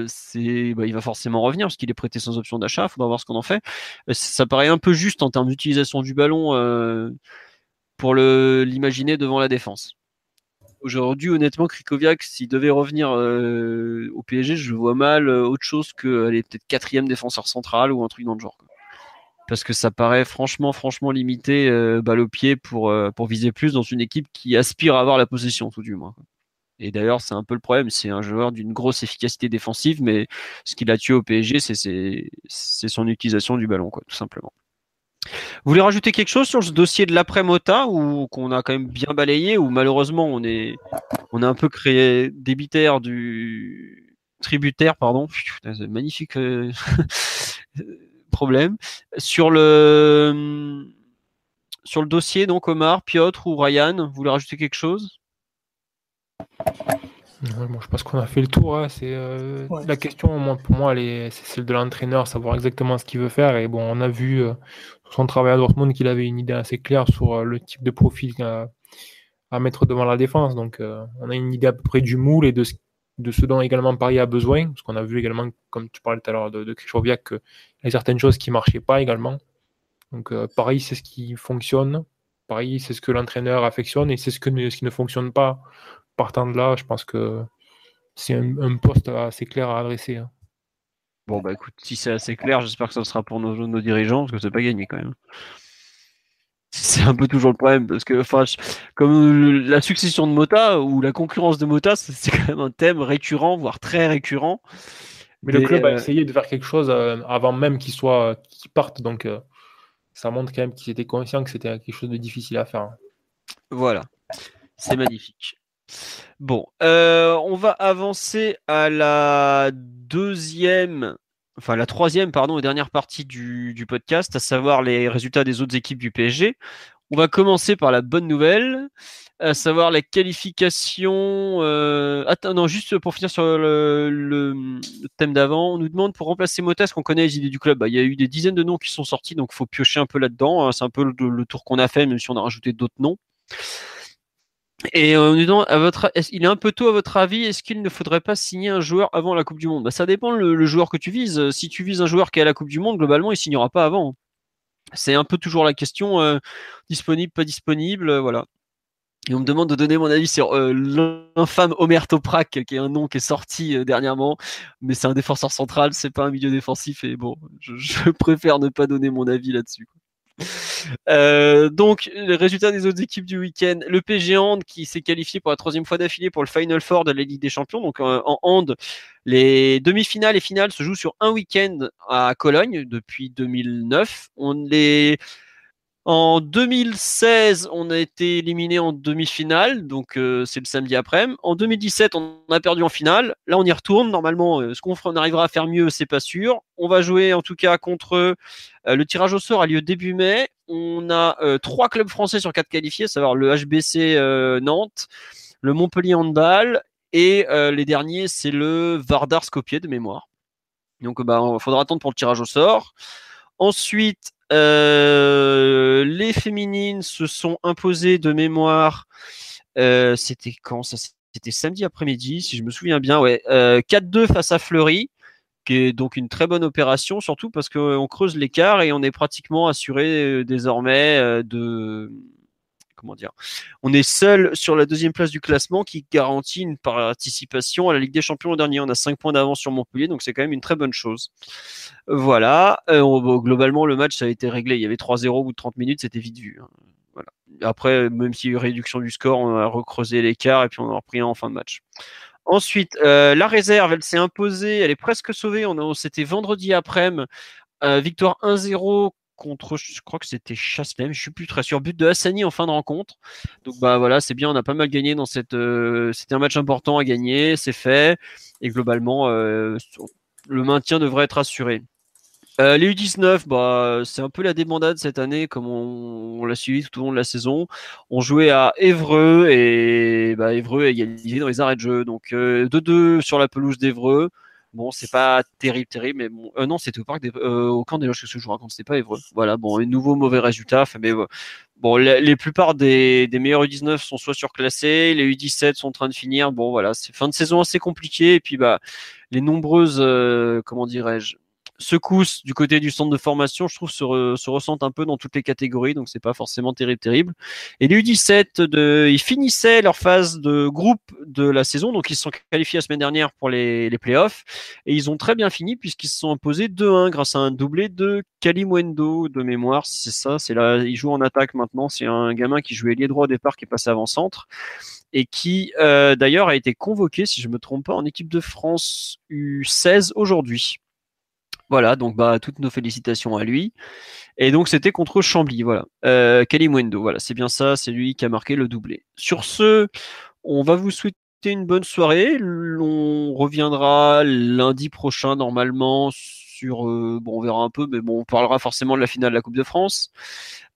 Speaker 1: c'est, bah, il va forcément revenir parce qu'il est prêté sans option d'achat. Il faudra voir ce qu'on en fait. Ça paraît un peu juste en termes d'utilisation du ballon pour l'imaginer devant la défense. Aujourd'hui, honnêtement, Krikoviak, s'il devait revenir euh, au PSG, je vois mal euh, autre chose que est peut-être quatrième défenseur central ou un truc dans le genre. Parce que ça paraît franchement, franchement limité, euh, balle au pied pour, pour viser plus dans une équipe qui aspire à avoir la possession, tout du moins. Et d'ailleurs, c'est un peu le problème. C'est un joueur d'une grosse efficacité défensive, mais ce qui l'a tué au PSG, c'est son utilisation du ballon, quoi, tout simplement. Vous voulez rajouter quelque chose sur ce dossier de l'après-Mota ou qu'on a quand même bien balayé ou malheureusement on est on a un peu créé débitaire du tributaire pardon magnifique euh, problème sur le sur le dossier donc Omar Piotr ou Ryan vous voulez rajouter quelque chose?
Speaker 4: Je pense qu'on a fait le tour. Hein. C'est euh, la question pour moi, c'est celle de l'entraîneur, savoir exactement ce qu'il veut faire. Et bon, on a vu euh, son travail à Dortmund qu'il avait une idée assez claire sur euh, le type de profil à, mettre devant la défense. Donc, on a une idée à peu près du moule et de ce, dont également Paris a besoin, parce qu'on a vu également, comme tu parlais tout à l'heure de, de qu'il y a certaines choses qui marchaient pas également. Donc, Paris, c'est ce qui fonctionne. Paris, c'est ce que l'entraîneur affectionne et c'est ce qui ne fonctionne pas partant de là, je pense que c'est un, poste assez clair à adresser. Hein.
Speaker 1: Bon, bah écoute, si c'est assez clair, j'espère que ça sera pour nos, nos dirigeants, parce que c'est pas gagné quand même. C'est un peu toujours le problème, parce que, enfin, comme la succession de Mota ou la concurrence de Mota, c'est quand même un thème récurrent, voire très récurrent.
Speaker 4: Mais le club a euh, essayé de faire quelque chose euh, avant même qu'il soit qu'il parte, donc euh, ça montre quand même qu'ils étaient conscients que c'était quelque chose de difficile à faire.
Speaker 1: Voilà, c'est magnifique. Bon, on va avancer à la deuxième, enfin la troisième, pardon, et dernière partie du, podcast, à savoir les résultats des autres équipes du PSG. On va commencer par la bonne nouvelle, à savoir la qualification. Euh... Attends, non, juste pour finir sur le, thème d'avant, on nous demande pour remplacer Mota, est-ce qu'on connaît les idées du club bah, Il y a eu des dizaines de noms qui sont sortis, donc il faut piocher un peu là-dedans. Hein. C'est un peu le, tour qu'on a fait, même si on a rajouté d'autres noms. Et euh, nous à votre, il est un peu tôt à votre avis? Est-ce qu'il ne faudrait pas signer un joueur avant la Coupe du Monde? Bah, Ça dépend le, joueur que tu vises. Si tu vises un joueur qui est à la Coupe du Monde, globalement, il signera pas avant. C'est un peu toujours la question euh, disponible, pas disponible, euh, voilà. Et on me demande de donner mon avis sur l'infâme Omer Toprak, qui est un nom qui est sorti dernièrement, mais c'est un défenseur central, c'est pas un milieu défensif, et bon, je, je préfère ne pas donner mon avis là-dessus. Euh, donc, les résultats des autres équipes du week-end. Le PG Hand qui s'est qualifié pour la troisième fois d'affilée pour le Final Four de la Ligue des Champions. Donc, euh, en hand, les demi-finales et finales se jouent sur un week-end à Cologne depuis 2009. On les en 2016, on a été éliminé en demi-finale, donc euh, c'est le samedi après-midi. En 2017, on a perdu en finale. Là, on y retourne. Normalement, euh, ce qu'on arrivera à faire mieux, c'est pas sûr. On va jouer en tout cas contre euh, le tirage au sort a lieu début mai. On a trois clubs français sur quatre qualifiés, à savoir le HBC Nantes, le Montpellier Handball et les derniers, c'est le Vardar Skopje de mémoire. Donc, bah, il faudra attendre pour le tirage au sort. Ensuite, euh, les féminines se sont imposées de mémoire. Euh, c'était quand C'était samedi après-midi, si je me souviens bien. Ouais, 4-2 euh, face à Fleury, qui est donc une très bonne opération, surtout parce qu'on creuse l'écart et on est pratiquement assuré désormais de on est seul sur la deuxième place du classement qui garantit une participation à la Ligue des Champions au dernier. On a 5 points d'avance sur Montpellier, donc c'est quand même une très bonne chose. Voilà. Euh, globalement, le match a été réglé. Il y avait 3-0 au bout de 30 minutes, c'était vite vu. Hein. Après, même s'il y a eu réduction du score, on a recreusé l'écart et puis on a repris en fin de match. Ensuite, euh, la réserve, elle s'est imposée, elle est presque sauvée. On, C'était vendredi après-midi. Euh, victoire 1-0 contre, je crois que c'était Chasselem, je suis plus très sûr, but de Hassani en fin de rencontre. Donc bah voilà, c'est bien, on a pas mal gagné dans cette. Euh, c'était un match important à gagner, c'est fait, et globalement, euh, le maintien devrait être assuré. Euh, les U19, bah, c'est un peu la débandade cette année, comme on, l'a suivi tout au long de la saison. On jouait à Évreux et bah, Évreux a égalisé dans les arrêts de jeu. Donc 2-2 sur la pelouse d'Évreux. Bon, c'est pas terrible, terrible, mais bon, euh, non, c'était au parc des, euh, au camp des loges que je vous raconte, c'était pas Évreux. Voilà, bon, un nouveau mauvais résultat. Mais bon, les, les plupart des, des meilleurs U19 sont soit surclassés, les U17 sont en train de finir. Bon, voilà, c'est fin de saison assez compliquée. Et puis, bah, les nombreuses, euh, comment dirais-je, secousse du côté du centre de formation, je trouve, se, se ressentent un peu dans toutes les catégories, donc c'est pas forcément terrible, terrible. Et les U17, de, ils finissaient leur phase de groupe de la saison, donc ils se sont qualifiés la semaine dernière pour les, les playoffs, et ils ont très bien fini puisqu'ils se sont imposés 2-1 grâce à un doublé de Kalimwendo de mémoire, c'est ça, c'est là, il joue en attaque maintenant, c'est un gamin qui jouait lié droit au départ qui est passé avant-centre et qui euh, d'ailleurs a été convoqué, si je me trompe pas, en équipe de France U16 aujourd'hui. Voilà, donc bah toutes nos félicitations à lui. Et donc c'était contre Chambly, voilà. Euh, voilà, c'est bien ça, c'est lui qui a marqué le doublé. Sur ce, on va vous souhaiter une bonne soirée. On reviendra lundi prochain normalement sur, euh, bon, on verra un peu, mais bon, on parlera forcément de la finale de la Coupe de France.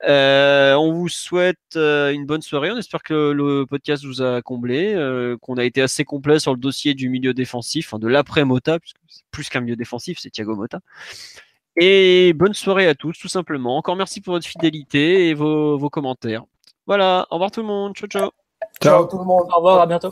Speaker 1: Euh, on vous souhaite euh, une bonne soirée. On espère que le podcast vous a comblé, euh, qu'on a été assez complet sur le dossier du milieu défensif, de l'après-Mota, puisque c'est plus qu'un milieu défensif, c'est Thiago Mota. Et bonne soirée à tous, tout simplement. Encore merci pour votre fidélité et vos, vos commentaires. Voilà, au revoir tout le monde. Ciao, ciao.
Speaker 2: Ciao tout le monde.
Speaker 3: Au revoir, à bientôt.